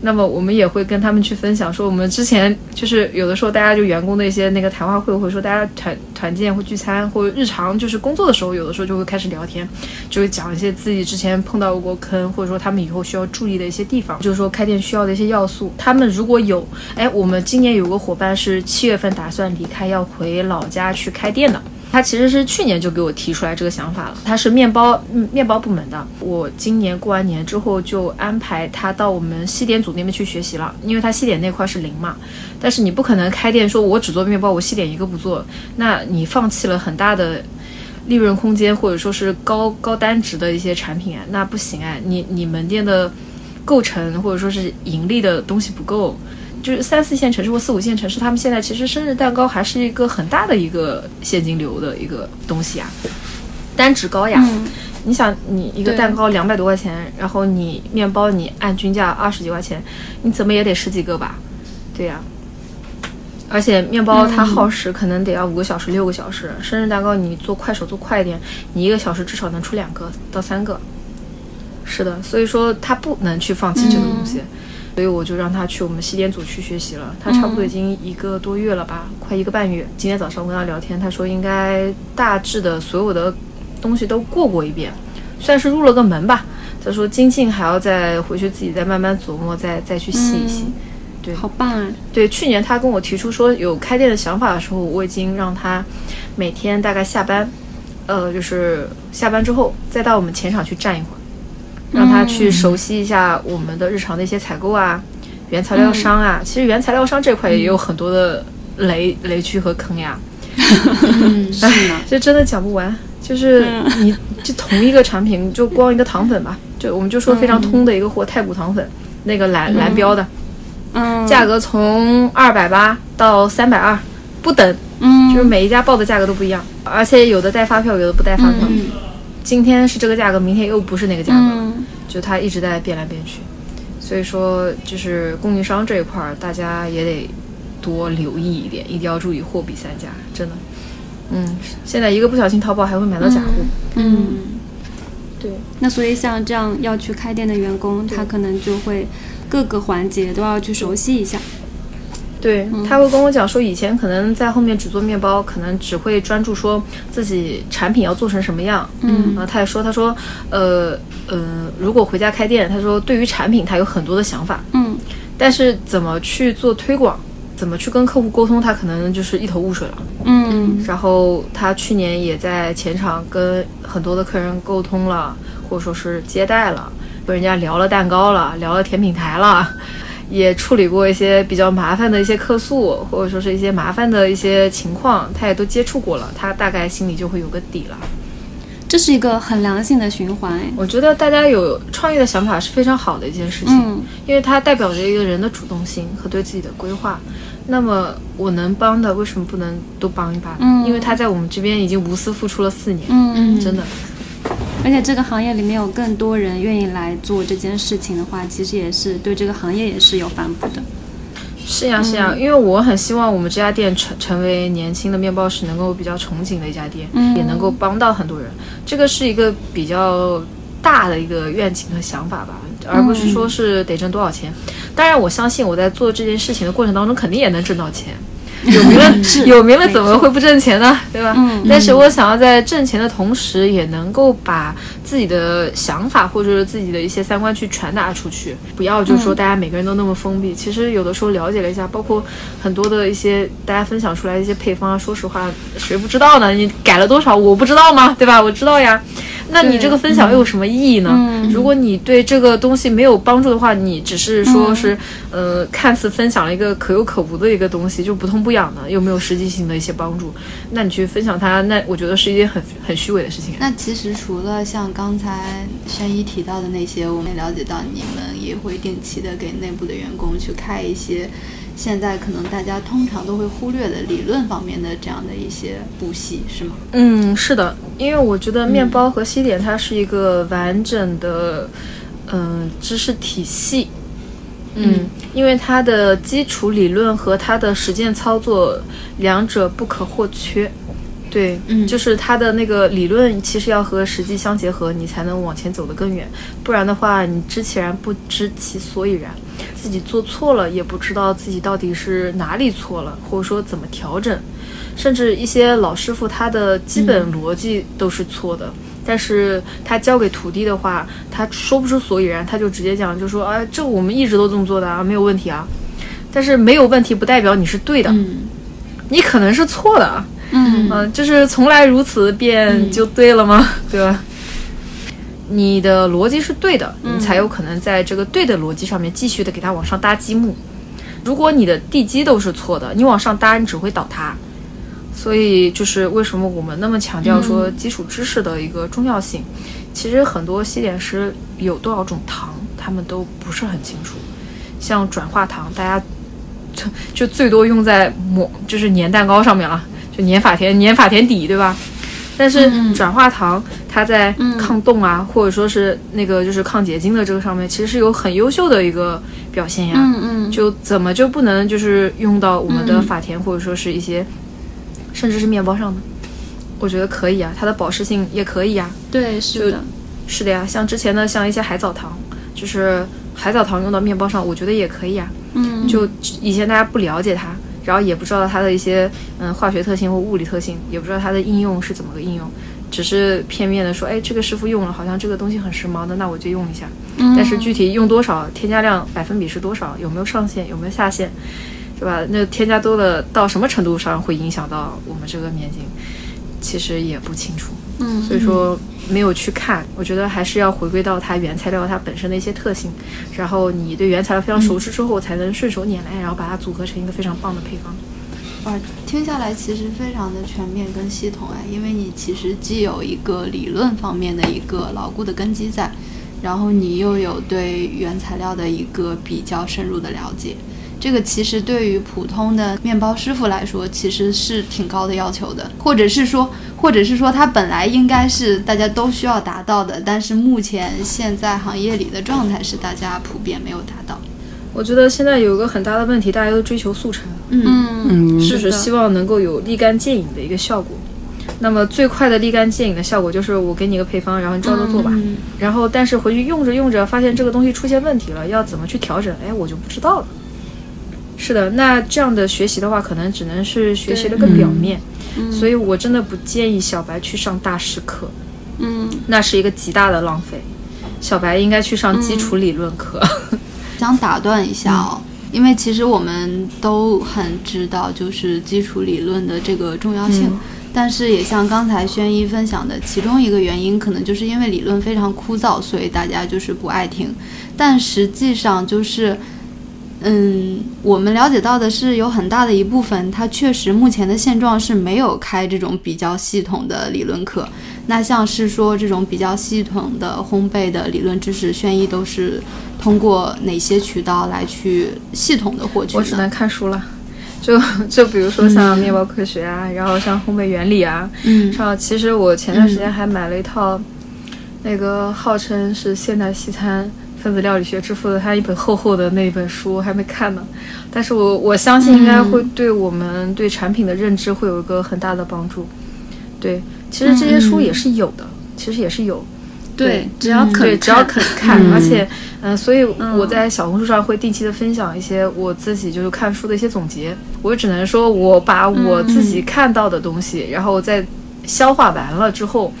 那么我们也会跟他们去分享，说我们之前就是有的时候大家就员工的一些那个谈话会，或者说大家团团建或聚餐，或者日常就是工作的时候，有的时候就会开始聊天，就会讲一些自己之前碰到过坑，或者说他们以后需要注意的一些地方，就是说开店需要的一些要素。他们如果有，哎，我们今年有个伙伴是七月份打算离开，要回老家去开店的。他其实是去年就给我提出来这个想法了。他是面包嗯面包部门的，我今年过完年之后就安排他到我们西点组那边去学习了，因为他西点那块是零嘛。但是你不可能开店说我只做面包，我西点一个不做，那你放弃了很大的利润空间，或者说是高高单值的一些产品啊，那不行哎，你你门店的构成或者说是盈利的东西不够。就是三四线城市或四五线城市，他们现在其实生日蛋糕还是一个很大的一个现金流的一个东西啊，单值高呀。你想，你一个蛋糕两百多块钱，然后你面包你按均价二十几块钱，你怎么也得十几个吧？对呀、而且面包它耗时可能得要五个小时、六个小时，生日蛋糕你做快手做快一点，你一个小时至少能出两个到三个。是的，所以说他不能去放弃这个东西。所以我就让他去我们西点组去学习了。他差不多已经一个多月了吧，快一个半月。今天早上我跟他聊天，他说应该大致的所有的东西都过过一遍，算是入了个门吧。他说精进还要再回去自己再慢慢琢磨，再再去细一细。对，好棒啊！对，去年他跟我提出说有开店的想法的时候，我已经让他每天大概下班，呃，就是下班之后再到我们前场去站一会儿。让他去熟悉一下我们的日常的一些采购啊，原材料商啊。其实原材料商这块也有很多的雷雷区和坑呀。嗯，是呢，这真的讲不完。就是你 就同一个产品，就光一个糖粉吧，就我们就说非常通的一个货，太古糖粉，那个蓝蓝标的，嗯，价格从二百八到三百二，不等，嗯，就是每一家报的价格都不一样，而且有的带发票，有的不带发票。嗯今天是这个价格，明天又不是那个价格，嗯就它一直在变来变去。所以说，就是供应商这一块儿，大家也得多留意一点，一定要注意货比三家，真的。嗯，现在一个不小心，淘宝还会买到假货。嗯。对，那所以像这样要去开店的员工，他可能就会各个环节都要去熟悉一下。对，嗯他会跟我讲说，以前可能在后面只做面包，可能只会专注说自己产品要做成什么样。嗯然后他也说，他说，呃呃，如果回家开店，他说对于产品他有很多的想法，嗯但是怎么去做推广，怎么去跟客户沟通，他可能就是一头雾水了。嗯然后他去年也在前场跟很多的客人沟通了，或者说是接待了，跟人家聊了蛋糕了，聊了甜品台了，也处理过一些比较麻烦的一些客诉，或者说是一些麻烦的一些情况，他也都接触过了，他大概心里就会有个底了。这是一个很良性的循环。哎我觉得大家有创业的想法是非常好的一件事情，嗯因为它代表着一个人的主动性和对自己的规划。那么我能帮的，为什么不能都帮一把？嗯因为他在我们这边已经无私付出了四年，嗯，真的。而且这个行业里面有更多人愿意来做这件事情的话，其实也是对这个行业也是有反哺的。是呀是呀，因为我很希望我们这家店成成为年轻的面包师能够比较憧憬的一家店，嗯也能够帮到很多人。这个是一个比较大的一个愿景和想法吧，而不是说是得挣多少钱。当然，我相信我在做这件事情的过程当中，肯定也能挣到钱。有名了，有名了怎么会不挣钱呢？对吧？嗯但是我想要在挣钱的同时，也能够把自己的想法或者是自己的一些三观去传达出去，不要就是说大家每个人都那么封闭。其实有的时候了解了一下，包括很多的一些大家分享出来的一些配方啊，说实话，谁不知道呢？你改了多少，我不知道吗？对吧？我知道呀。那你这个分享又有什么意义呢？如果你对这个东西没有帮助的话，你只是说是、呃，看似分享了一个可有可无的一个东西，就不痛不痒的，又没有实际性的一些帮助，那你去分享它，那我觉得是一件很很虚伪的事情。那其实除了像刚才轩一提到的那些，我们也了解到你们也会定期的给内部的员工去开一些现在可能大家通常都会忽略的理论方面的这样的一些补习，是吗？嗯，是的，因为我觉得面包和西点它是一个完整的，嗯、知识体系。嗯，因为它的基础理论和它的实践操作两者不可或缺。对，嗯就是它的那个理论其实要和实际相结合，你才能往前走得更远。不然的话，你知其然不知其所以然，自己做错了也不知道自己到底是哪里错了，或者说怎么调整。甚至一些老师傅他的基本逻辑都是错的，但是他教给徒弟的话，他说不出所以然，他就直接讲，就说啊，这我们一直都这么做的啊，没有问题啊。但是没有问题不代表你是对的，嗯你可能是错的。嗯嗯，就是从来如此便就对了吗？对吧？你的逻辑是对的，你才有可能在这个对的逻辑上面继续的给它往上搭积木。如果你的地基都是错的，你往上搭，你只会倒塌。所以就是为什么我们那么强调说基础知识的一个重要性。其实很多西点师有多少种糖，他们都不是很清楚。像转化糖，大家就就最多用在抹，就是粘蛋糕上面了，就粘法甜、粘法甜底，对吧？但是转化糖它在抗冻啊，或者说是那个就是抗结晶的这个上面，其实是有很优秀的一个表现呀。嗯嗯就怎么就不能就是用到我们的法甜，或者说是一些甚至是面包上呢？我觉得可以啊，它的保湿性也可以呀。对，是的，是的呀，像之前的像一些海藻糖，就是海藻糖用到面包上，我觉得也可以啊。嗯就以前大家不了解它，然后也不知道它的一些嗯化学特性或物理特性，也不知道它的应用是怎么个应用，只是片面的说，哎，这个师傅用了，好像这个东西很时髦的，那我就用一下。但是具体用多少，添加量百分比是多少，有没有上限，有没有下限，是吧？那添加多了到什么程度上会影响到我们这个面筋，其实也不清楚。嗯所以说没有去看，我觉得还是要回归到它原材料它本身的一些特性，然后你对原材料非常熟知之后，才能顺手拈来，然后把它组合成一个非常棒的配方。哇，听下来其实非常的全面跟系统哎，因为你其实既有一个理论方面的一个牢固的根基在，然后你又有对原材料的一个比较深入的了解，这个其实对于普通的面包师傅来说，其实是挺高的要求的，或者是说，或者是说，它本来应该是大家都需要达到的，但是目前现在行业里的状态是大家普遍没有达到。我觉得现在有一个很大的问题，大家都追求速成，嗯嗯，是是希望能够有立竿见影的一个效果。那么最快的立竿见影的效果就是我给你一个配方，然后你照着做吧。嗯然后但是回去用着用着，发现这个东西出现问题了，要怎么去调整？哎，我就不知道了。是的，那这样的学习的话，可能只能是学习了个表面，所以我真的不建议小白去上大师课，嗯，那是一个极大的浪费。小白应该去上基础理论课。想打断一下哦，因为其实我们都很知道，就是基础理论的这个重要性。但是也像刚才轩一分享的，其中一个原因可能就是因为理论非常枯燥，所以大家就是不爱听。但实际上就是，嗯，我们了解到的是，有很大的一部分，它确实目前的现状是没有开这种比较系统的理论课。那像是说这种比较系统的烘焙的理论知识，轩逸都是通过哪些渠道来去系统的获取呢？我只能看书了。就 就比如说像面包科学啊，然后像烘焙原理啊，嗯上其实我前段时间还买了一套，那个号称是现代西餐分子料理学之父的他一本厚厚的那本书，还没看呢。但是我我相信应该会对我们对产品的认知会有一个很大的帮助。对，其实这些书也是有的，其实也是有。对，只要肯对，只要看肯看，嗯而且，嗯、所以嗯我在小红书上会定期的分享一些我自己就是看书的一些总结。我只能说，我把我自己看到的东西，然后再消化完了之后，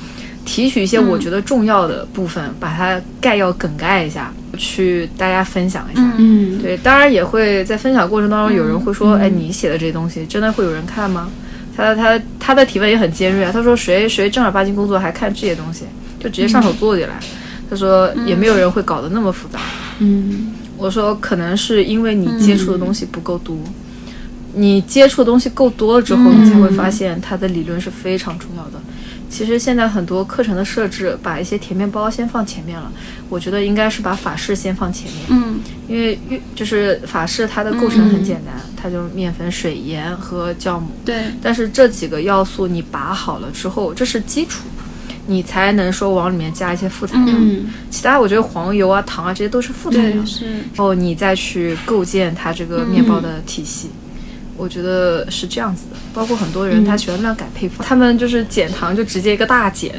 提取一些我觉得重要的部分，把它概要梗概一下，去大家分享一下。嗯，对，当然也会在分享过程当中，有人会说：“哎，你写的这些东西真的会有人看吗？”他他他的提问也很尖锐啊，他说：“谁谁正儿八经工作还看这些东西，就直接上手做起来。他说：“也没有人会搞得那么复杂。嗯。我说：“可能是因为你接触的东西不够多，你接触的东西够多了之后，你才会发现它的理论是非常重要的。其实现在很多课程的设置，把一些甜面包先放前面了，我觉得应该是把法式先放前面。嗯因为越就是法式它的构成很简单，它就面粉、水、盐和酵母。对，但是这几个要素你把好了之后，这是基础，你才能说往里面加一些副材料。嗯其他我觉得黄油啊、糖啊这些都是副材料对，是，然后你再去构建它这个面包的体系。我觉得是这样子的，包括很多人他喜欢乱改配方，他们就是减糖就直接一个大减，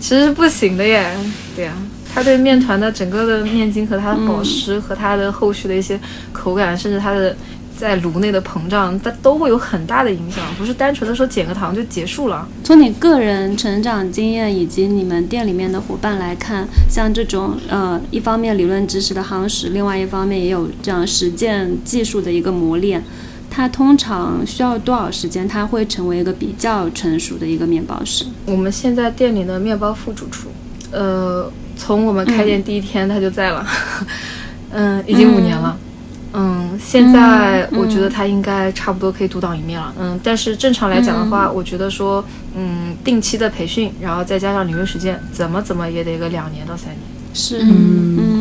其实是不行的耶。对呀、它对面团的整个的面筋和它的保湿和它的后续的一些口感，甚至它的在炉内的膨胀，它都会有很大的影响，不是单纯的说减个糖就结束了。从你个人成长经验以及你们店里面的伙伴来看，像这种呃，一方面理论知识的夯实，另外一方面也有这样实践技术的一个磨练，它通常需要多少时间？它会成为一个比较成熟的一个面包师？我们现在店里的面包副主厨，呃，从我们开店第一天他就在了，嗯，已经五年了。嗯，现在我觉得他应该差不多可以独当一面了。嗯，但是正常来讲的话，我觉得说，嗯，定期的培训，然后再加上领域实践，怎么怎么也得个两年到三年。是，嗯嗯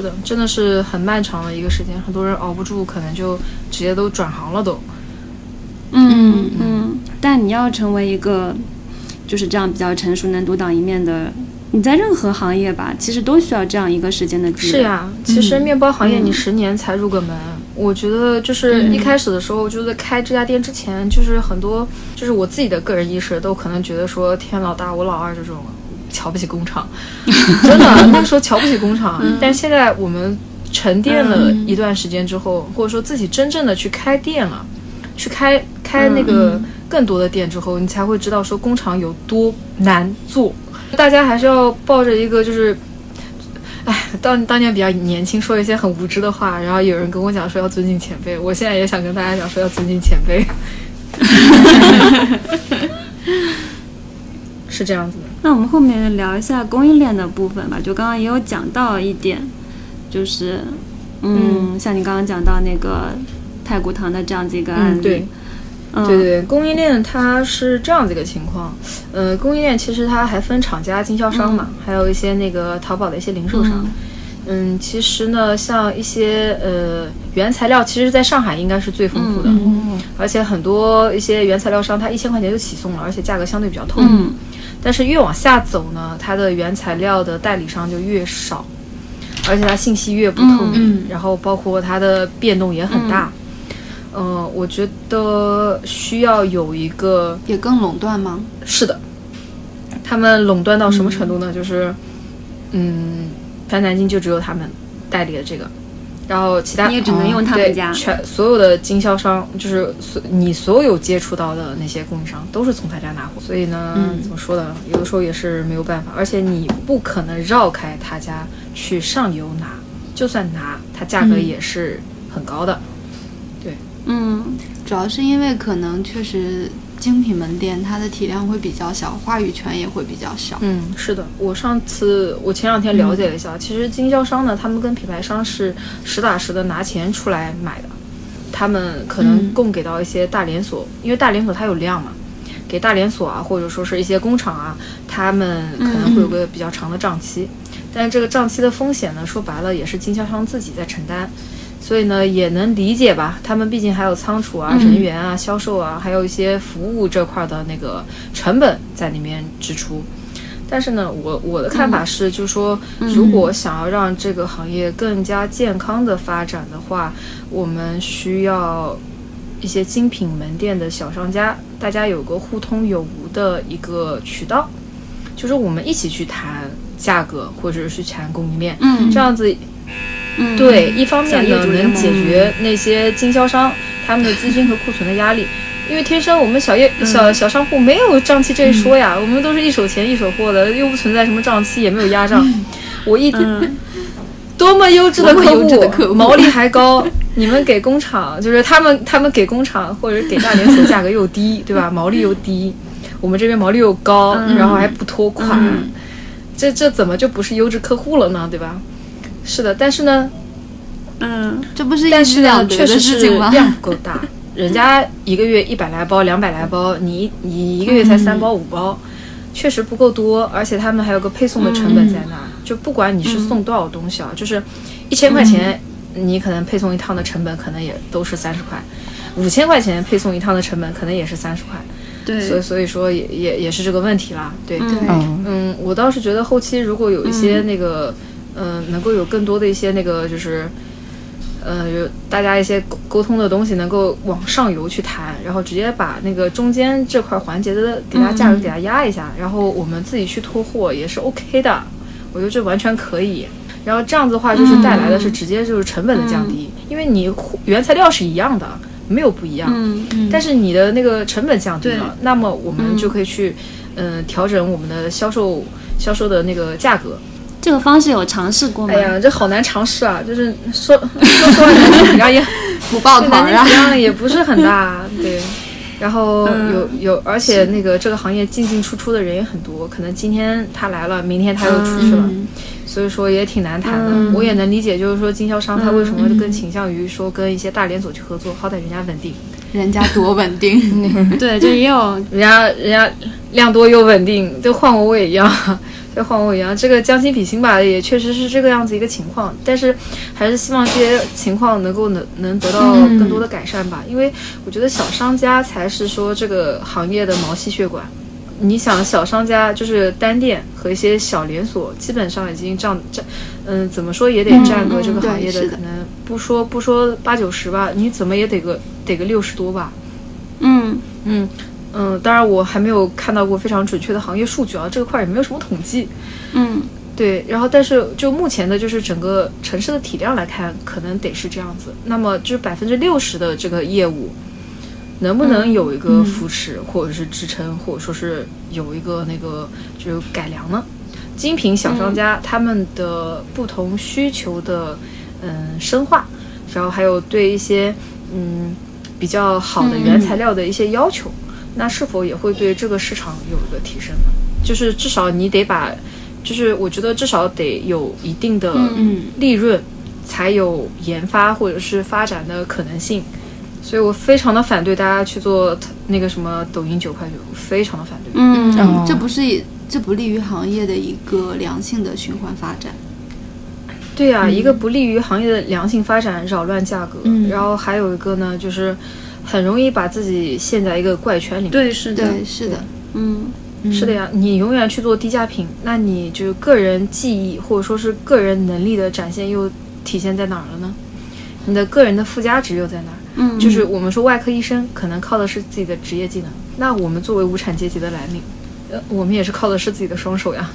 是的，真的是很漫长的一个时间，很多人熬不住，可能就直接都转行了都。嗯嗯。但你要成为一个就是这样比较成熟、能独当一面的，你在任何行业吧，其实都需要这样一个时间的积累。是呀，其实面包行业你十年才入个门，我觉得就是一开始的时候，就在开这家店之前，就是很多就是我自己的个人意识都可能觉得说天老大我老二这种瞧不起工厂，真的那个时候瞧不起工厂，但现在我们沉淀了一段时间之后，或者说自己真正的去开店了，去开开那个更多的店之后，你才会知道说工厂有多难做。大家还是要抱着一个就是哎，当当年比较年轻，说一些很无知的话，然后有人跟我讲说要尊敬前辈，我现在也想跟大家讲说要尊敬前辈，是这样子的。那我们后面聊一下供应链的部分吧。就刚刚也有讲到一点，就是，嗯，像你刚刚讲到那个太古堂的这样子一个案例，嗯，对，嗯，对对，供应链它是这样子一个情况，呃，供应链其实它还分厂家、经销商嘛，还有一些那个淘宝的一些零售商。嗯，其实呢，像一些呃原材料，其实在上海应该是最丰富的，而且很多一些原材料商，它一千块钱就起送了，而且价格相对比较透明。但是越往下走呢，它的原材料的代理商就越少，而且它信息越不透明，然后包括它的变动也很大。嗯、我觉得需要有一个也更垄断吗？是的，他们垄断到什么程度呢？就是，嗯，全南京就只有他们代理的这个，然后其他你也只能用他们对家全所有的经销商，就是所你所有接触到的那些供应商都是从他家拿货，所以呢，嗯怎么说呢？有的时候也是没有办法，而且你不可能绕开他家去上游拿，就算拿，它价格也是很高的。对嗯，主要是因为可能确实精品门店它的体量会比较小，话语权也会比较小。嗯，是的，我上次我前两天了解了一下，其实经销商呢，他们跟品牌商是实打实的拿钱出来买的，他们可能供给到一些大连锁，因为大连锁它有量嘛，给大连锁啊，或者说是一些工厂啊，他们可能会有个比较长的账期，但是这个账期的风险呢，说白了也是经销商自己在承担。所以呢，也能理解吧？他们毕竟还有仓储啊、人员啊、销售啊，还有一些服务这块的那个成本在里面支出。但是呢，我我的看法是，就是说，如果想要让这个行业更加健康的发展的话，我们需要一些精品门店的小商家，大家有个互通有无的一个渠道，就是我们一起去谈价格，或者是去谈供应链，嗯这样子嗯，对，一方面呢能解决那些经销商他们的资金和库存的压力，因为天生我们小业小小商户没有账期这一说呀，我们都是一手钱一手货的，又不存在什么账期，也没有压账。我一嗯。多么优质的客优质的客户。毛利还高，你们给工厂就是他们他们给工厂或者给大连锁价格又低，对吧？毛利又低，我们这边毛利又高，然后还不拖款，这这怎么就不是优质客户了呢？对吧？是的，但是呢，嗯这不是一但是呢，举两得的确实是事情吗？量不够大。人家一个月一百来包、两百来包，你你一个月才三包、五包，确实不够多。而且他们还有个配送的成本在那儿，就不管你是送多少东西啊，就是一千块钱，你可能配送一趟的成本可能也都是三十块，五千块钱配送一趟的成本可能也是三十块。对所以，所以说也也也是这个问题啦，对。对，嗯嗯，我倒是觉得后期如果有一些那个，嗯、能够有更多的一些那个，就是，呃，有大家一些沟沟通的东西，能够往上游去谈，然后直接把那个中间这块环节的给它价格给它压一下，然后我们自己去拖货也是 OK 的，我觉得这完全可以。然后这样子的话，就是带来的是直接就是成本的降低，因为你原材料是一样的，没有不一样。嗯但是你的那个成本降低了，那么我们就可以去，嗯、调整我们的销售销售的那个价格。这个方式有尝试过吗哎？呀，这好难尝试啊！就是说说实话，南京体量也不抱团啊也不是很大，对。然后有有，而且那个这个行业进进出出的人也很多，可能今天他来了，明天他又出去了，嗯所以说也挺难谈的。我也能理解，就是说经销商他为什么更倾向于说跟一些大连锁去合作，好歹人家稳定。人家多稳定，对，就也有。人家人家量多又稳定，就换我我也一样，就换我一样。这个将心比心吧，也确实是这个样子一个情况，但是还是希望这些情况能够能能得到更多的改善吧，因为我觉得小商家才是说这个行业的毛细血管。你想，小商家就是单店和一些小连锁，基本上已经占占，嗯，怎么说也得占个这个行业的可能不说不说八九十吧，你怎么也得个得个六十多吧。嗯嗯嗯，当然我还没有看到过非常准确的行业数据啊，这个块儿也没有什么统计。嗯对，然后但是就目前的就是整个城市的体量来看，可能得是这样子。那么就是百分之六十的这个业务，能不能有一个扶持，或者是支撑，或者说是有一个那个就是改良呢？精品小商家、他们的不同需求的嗯深化，然后还有对一些嗯比较好的原材料的一些要求，那是否也会对这个市场有一个提升呢？就是至少你得把，就是我觉得至少得有一定的嗯利润，才有研发或者是发展的可能性。所以我非常的反对大家去做那个什么抖音九块九，非常的反对。嗯这不是这不利于行业的一个良性的循环发展。对呀、一个不利于行业的良性发展，扰乱价格，嗯然后还有一个呢，就是很容易把自己陷在一个怪圈里面。对，是的，对，是的，嗯是的呀，你永远去做低价品，那你就个人技艺或者说是个人能力的展现又体现在哪儿了呢？你的个人的附加值又在哪儿？嗯，就是我们说外科医生可能靠的是自己的职业技能，那我们作为无产阶级的蓝领，呃，我们也是靠的是自己的双手呀。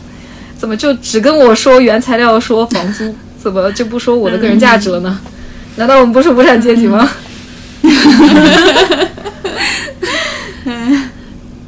怎么就只跟我说原材料、说房租，怎么就不说我的个人价值了呢？难道我们不是无产阶级吗？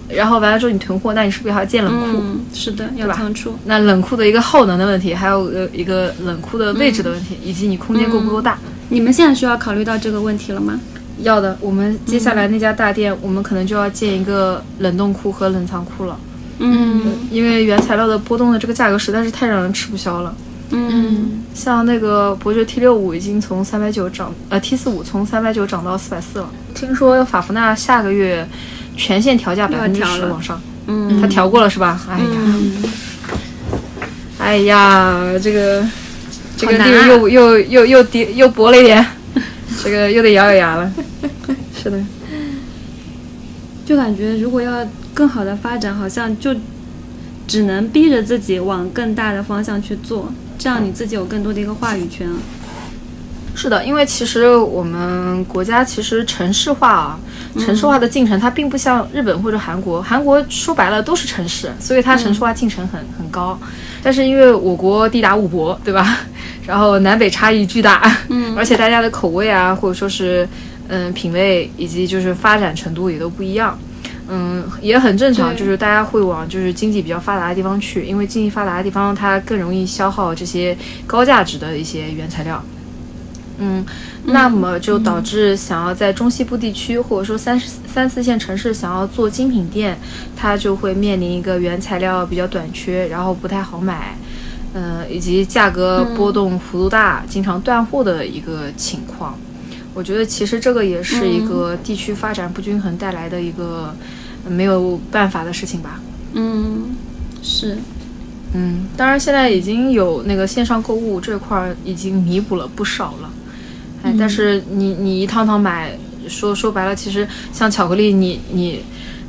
然后完了之后你囤货，那你是不是还要建冷库？嗯，是的，要吧仓储，那冷库的一个耗能的问题，还有呃一个冷库的位置的问题，以及你空间够不够大。你们现在需要考虑到这个问题了吗？要的，我们接下来那家大店，我们可能就要建一个冷冻库和冷藏库了，嗯因为原材料的波动的这个价格实在是太让人吃不消了。嗯像那个伯爵 T 六五已经从三百九涨，呃 T 四五从三百九涨到四百四了。听说法芙娜下个月全线调价百分之十往上，嗯他调过了是吧？哎呀，嗯，哎呀，这个这个好难啊利润又又又又跌又薄了一点，这个又得咬咬牙了。是的，就感觉如果要更好的发展，好像就只能逼着自己往更大的方向去做，这样你自己有更多的一个话语权。是的，因为其实我们国家其实城市化啊，城市化的进程它并不像日本或者韩国，韩国说白了都是城市，所以它城市化进程很很高。但是因为我国地大物博，对吧？然后南北差异巨大，嗯，而且大家的口味啊，或者说是嗯品味以及就是发展程度也都不一样。嗯，也很正常，就是大家会往就是经济比较发达的地方去，因为经济发达的地方它更容易消耗这些高价值的一些原材料。嗯，那么就导致想要在中西部地区或者说三三四线城市想要做精品店，它就会面临一个原材料比较短缺，然后不太好买，呃，以及价格波动幅度大，经常断货的一个情况。我觉得其实这个也是一个地区发展不均衡带来的一个呃没有办法的事情吧。嗯，是，嗯，当然现在已经有那个线上购物这块儿已经弥补了不少了，哎，但是你你一趟趟买，说说白了，其实像巧克力你，你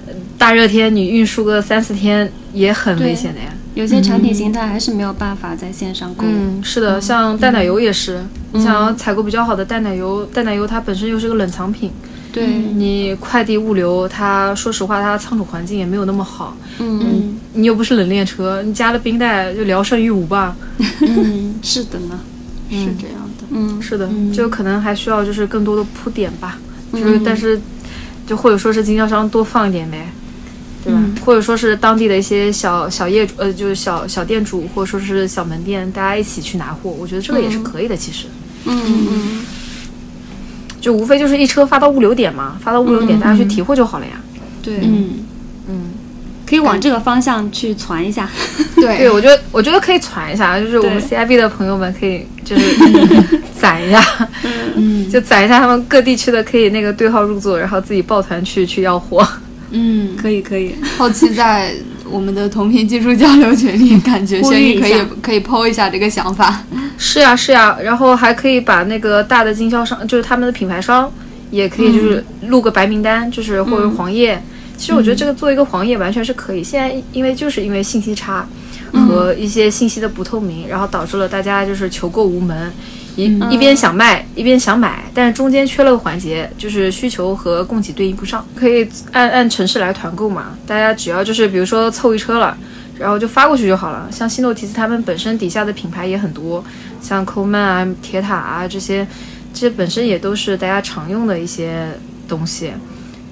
呃大热天你运输个三四天也很危险的呀。有些产品形态还是没有办法在线上购物。嗯，是的，像淡奶油也是，你想要采购比较好的淡奶油，淡奶油它本身又是个冷藏品，对，你快递物流它说实话它仓储环境也没有那么好，嗯你又不是冷链车，你加了冰袋就聊胜于无吧。嗯，是的呢，是这样的。嗯。是的，就可能还需要就是更多的铺垫吧，就是嗯。但是就或者说是经销商多放一点呗，对吧？嗯。或者说是当地的一些小小业主，呃，就是小小店主或者说是小门店，大家一起去拿货，我觉得这个也是可以的。其实。嗯嗯。就无非就是一车发到物流点嘛，发到物流点，大家去提货就好了呀。对，嗯，嗯，可以往这个方向去传一下。对。对，我觉得我觉得可以传一下，就是我们 CIB 的朋友们可以就是 攒一下，嗯。就攒一下他们各地区的可以那个对号入座，然后自己抱团去去要货。嗯，可以可以，后期在我们的同频技术交流群里，感觉 轩逸可以可以剖一下这个想法。是呀是呀，然后还可以把那个大的经销商，就是他们的品牌商，也可以就是录个白名单，就是或者黄页。其实我觉得这个做一个黄页完全是可以。现在因为就是因为信息差和一些信息的不透明，然后导致了大家就是求购无门。一一边想卖一边想买，但是中间缺了个环节，就是需求和供给对应不上。可以按按城市来团购嘛，大家只要就是比如说凑一车了，然后就发过去就好了。像希诺提斯他们本身底下的品牌也很多，像抠曼啊、铁塔啊这些，这些本身也都是大家常用的一些东西。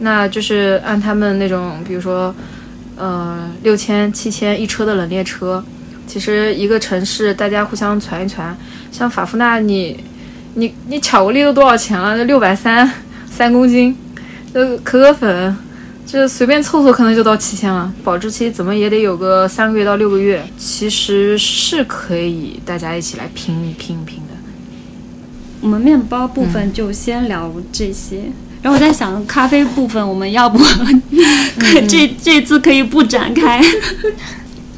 那就是按他们那种，比如说，呃，六千、七千一车的冷链车，其实一个城市大家互相传一传。像法芙娜你，你你巧克力都多少钱了？六百三三公斤，呃，可可粉，这随便凑凑可能就到七千了。保质期怎么也得有个三个月到六个月，其实是可以大家一起来拼一拼一拼的。我们面包部分就先聊这些。然后我在想，咖啡部分我们要不 这这次可以不展开？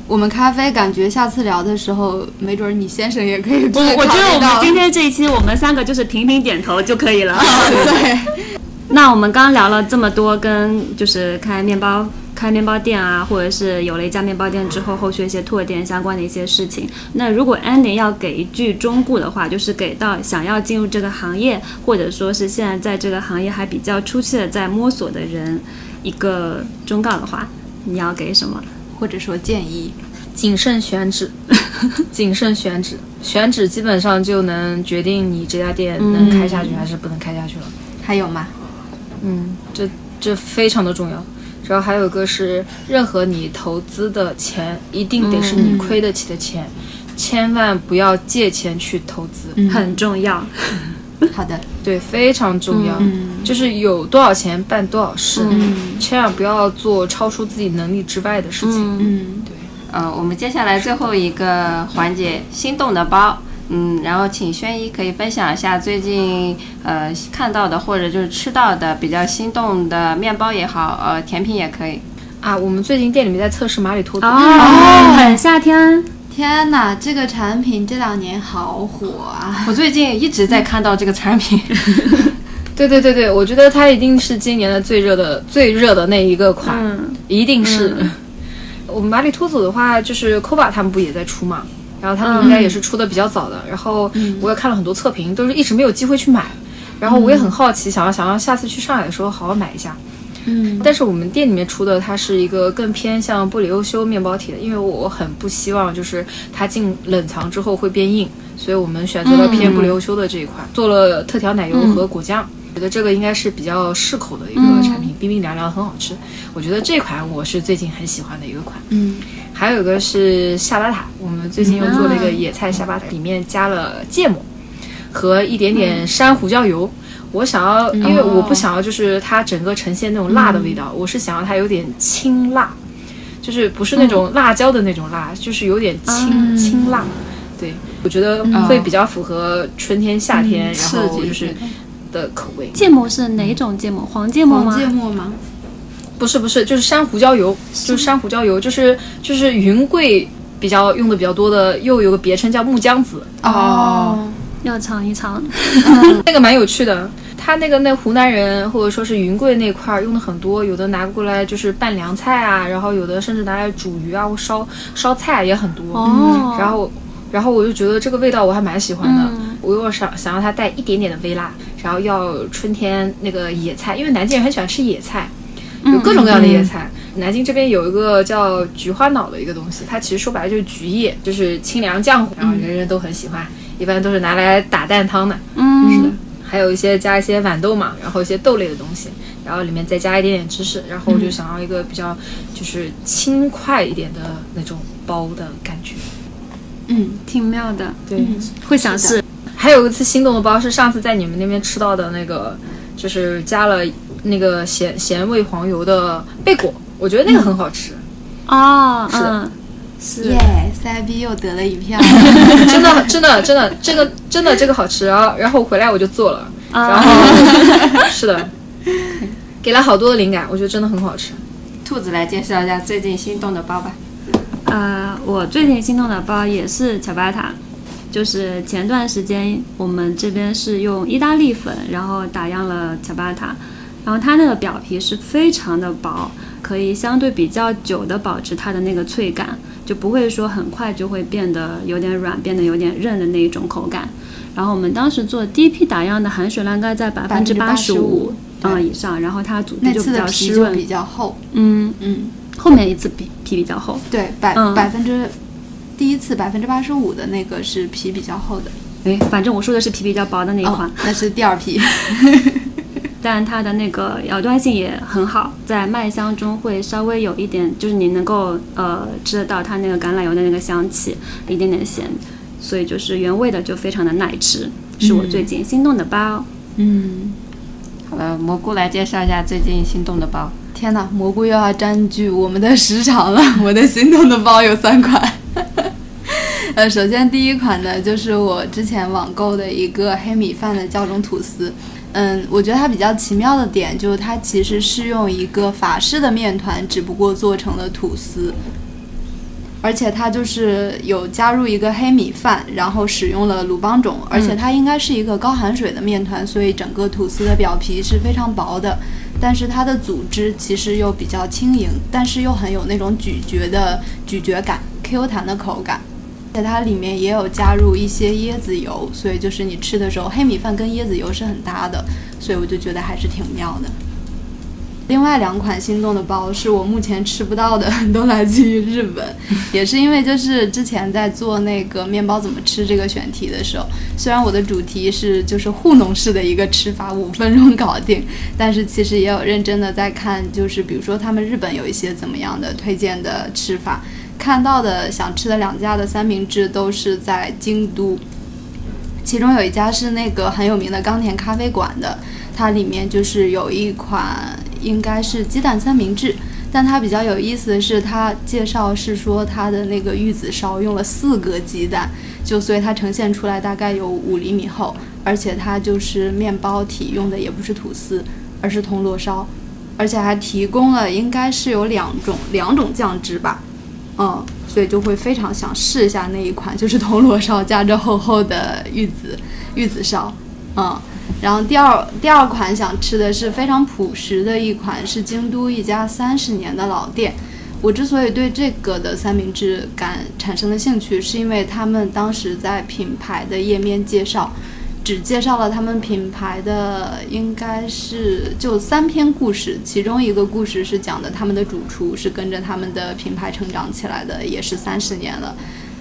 我们咖啡感觉下次聊的时候，没准儿你先生也可以我我觉得我们今天天这一期，我们三个就是频频点头就可以了。对，那我们刚刚聊了这么多，跟就是开面包、开面包店啊，或者是有了一家面包店之后，后续一些拓店相关的一些事情。那如果 Andy 要给一句忠告的话，就是给到想要进入这个行业，或者说是现在在这个行业还比较初期的在摸索的人一个忠告的话，你要给什么？或者说建议，谨慎选址，谨慎选址，选址基本上就能决定你这家店能开下去还是不能开下去了。还有吗？嗯，这这非常的重要。然后还有一个是，任何你投资的钱，一定得是你亏得起的钱，千万不要借钱去投资。嗯很重要。好的，对，非常重要。嗯就是有多少钱办多少事，嗯千万不要做超出自己能力之外的事情。嗯对呃，我们接下来最后一个环节，心动的包。嗯，然后请轩一可以分享一下最近呃看到的或者就是吃到的比较心动的面包也好，呃甜品也可以。啊，我们最近店里面在测试马里托子。哦，很夏天。天哪，这个产品这两年好火啊！我最近一直在看到这个产品，对对对对，我觉得它一定是今年的最热的最热的那一个款，嗯一定是。我们马里托子的话，就是 Koba 他们不也在出嘛，然后他们应该也是出的比较早的。然后我也看了很多测评，都是一直没有机会去买。然后我也很好奇，想要想要下次去上海的时候好好买一下。嗯但是我们店里面出的它是一个更偏向布里欧修面包体的，因为我很不希望就是它进冷藏之后会变硬，所以我们选择了偏布里欧修的这一款，做了特调奶油和果酱。觉得这个应该是比较适口的一个产品，冰冰凉凉很好吃。我觉得这款我是最近很喜欢的一个款。嗯还有一个是夏巴塔，我们最近又做了一个野菜夏巴塔，里面加了芥末和一点点山胡椒油。我想要，因为我不想要就是它整个呈现那种辣的味道，我是想要它有点清辣，就是不是那种辣椒的那种辣，就是有点清、清辣。对，我觉得会比较符合春天、夏天，然后就是的口味。芥末是哪种芥末？黄芥末吗？黄芥末吗？不是不是，就是山胡椒油，就是山胡椒油，就是就是云贵比较用的比较多的，又有个别称叫木姜子，哦，要尝一尝。那个蛮有趣的。他那个那湖南人或者说是云贵那块儿用的很多，有的拿过来就是拌凉菜啊，然后有的甚至拿来煮鱼啊或烧烧菜也很多。哦然后然后我就觉得这个味道我还蛮喜欢的，我又想想让它带一点点的微辣，然后要春天那个野菜，因为南京人很喜欢吃野菜，有各种各样的野菜。南京这边有一个叫菊花脑的一个东西，它其实说白了就是菊叶，就是清凉降火，然后人人都很喜欢，一般都是拿来打蛋汤的。嗯，是的，还有一些加一些豌豆嘛，然后一些豆类的东西，然后里面再加一点点芝士，然后我就想要一个比较就是轻快一点的那种包的感觉。嗯，挺妙的，对，会想试。还有一次心动的包是上次在你们那边吃到的那个，就是加了那个咸咸味黄油的贝果，我觉得那个很好吃，哦，是的。嗯，是耶，塞逼又得了一票。真的真的真的这个真的这个好吃，然后然后回来我就做了，啊然后 是的，给了好多的灵感，我觉得真的很好吃。兔子来介绍一下最近心动的包吧。呃，我最近心动的包也是乔巴塔，就是前段时间我们这边是用意大利粉，然后打样了乔巴塔，然后它那个表皮是非常的薄，可以相对比较久的保持它的那个脆感，就不会说很快就会变得有点软，变得有点韧的那一种口感。然后我们当时做第一批打样的含水量应该在百分之八十五对嗯以上，然后它组织就比较湿润就比，较厚。嗯，嗯，后面一次皮皮比较厚。对，百嗯百分之第一次百分之八十五的那个是皮比较厚的。哎，反正我说的是皮比较薄的那一款，哦，那是第二批。但它的那个咬断性也很好，在麦香中会稍微有一点，就是你能够呃吃得到它那个橄榄油的那个香气，一点点咸，所以就是原味的就非常的耐吃，是我最近心动的包。嗯，好了，蘑菇来介绍一下最近心动的包。天哪，蘑菇又要占据我们的时长了。我的心动的包有三款。呃，首先第一款呢，就是我之前网购的一个黑米饭的教种吐司。嗯，我觉得它比较奇妙的点就是它其实是用一个法式的面团，只不过做成了吐司。而且它就是有加入一个黑米饭，然后使用了鲁邦种，而且它应该是一个高含水的面团，所以整个吐司的表皮是非常薄的，但是它的组织其实又比较轻盈，但是又很有那种咀嚼的咀嚼感，Q 弹的口感。在它里面也有加入一些椰子油，所以就是你吃的时候，黑米饭跟椰子油是很搭的，所以我就觉得还是挺妙的。另外两款心动的包是我目前吃不到的，都来自于日本，也是因为就是之前在做那个面包怎么吃这个选题的时候，虽然我的主题是就是糊弄式的一个吃法，五分钟搞定，但是其实也有认真的在看，就是比如说他们日本有一些怎么样的推荐的吃法，看到的想吃的两家的三明治都是在京都，其中有一家是那个很有名的冈田咖啡馆的，它里面就是有一款。应该是鸡蛋三明治，但它比较有意思的是，它介绍是说它的那个玉子烧用了四个鸡蛋，就所以它呈现出来大概有五厘米厚，而且它就是面包体用的也不是吐司，而是铜锣烧，而且还提供了应该是有两种两种酱汁吧，嗯，所以就会非常想试一下那一款，就是铜锣烧加着厚厚的玉子玉子烧，嗯。然后第二第二款想吃的是非常朴实的一款，是京都一家三十年的老店。我之所以对这个的三明治感产生了兴趣，是因为他们当时在品牌的页面介绍，只介绍了他们品牌的应该是就三篇故事，其中一个故事是讲的他们的主厨是跟着他们的品牌成长起来的，也是三十年了。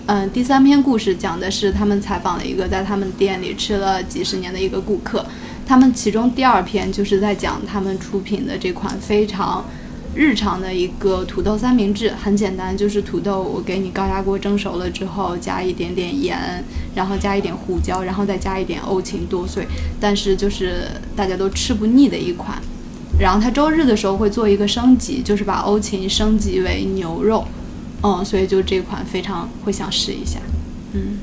嗯，第三篇故事讲的是他们采访了一个在他们店里吃了几十年的一个顾客。他们其中第二篇就是在讲他们出品的这款非常日常的一个土豆三明治，很简单，就是土豆我给你高压锅蒸熟了之后，加一点点盐，然后加一点胡椒，然后再加一点欧芹剁碎，但是就是大家都吃不腻的一款。然后他周日的时候会做一个升级，就是把欧芹升级为牛肉。嗯，所以就这款非常会想试一下，嗯。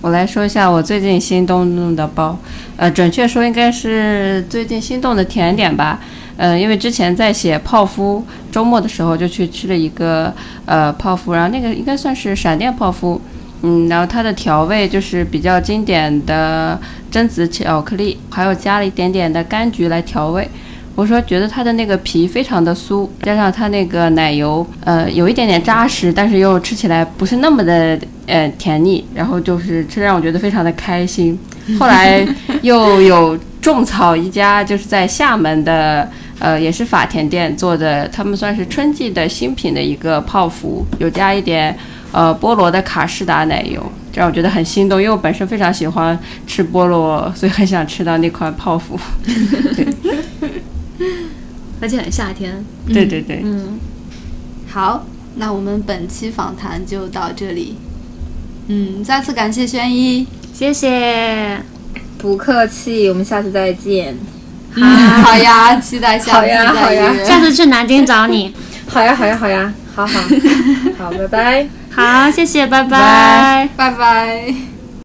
我来说一下我最近心动的包，呃，准确说应该是最近心动的甜点吧，呃，因为之前在写泡芙，周末的时候就去吃了一个呃泡芙，然后那个应该算是闪电泡芙，嗯，然后它的调味就是比较经典的榛子巧克力，还有加了一点点的柑橘来调味。我说觉得它的那个皮非常的酥，加上它那个奶油，呃，有一点点扎实，但是又吃起来不是那么的呃甜腻，然后就是吃让我觉得非常的开心。后来又有种草一家就是在厦门的，呃，也是法甜店做的，他们算是春季的新品的一个泡芙，有加一点呃菠萝的卡士达奶油，这让我觉得很心动，因为我本身非常喜欢吃菠萝，所以很想吃到那款泡芙。而且很夏天，对对对，嗯，好，那我们本期访谈就到这里，嗯，再次感谢轩一，谢谢，不客气，我们下次再见，好呀，期待下次再约，下次去南京找你，好呀好呀好呀，好好好，拜拜，好，谢谢，拜拜，拜拜。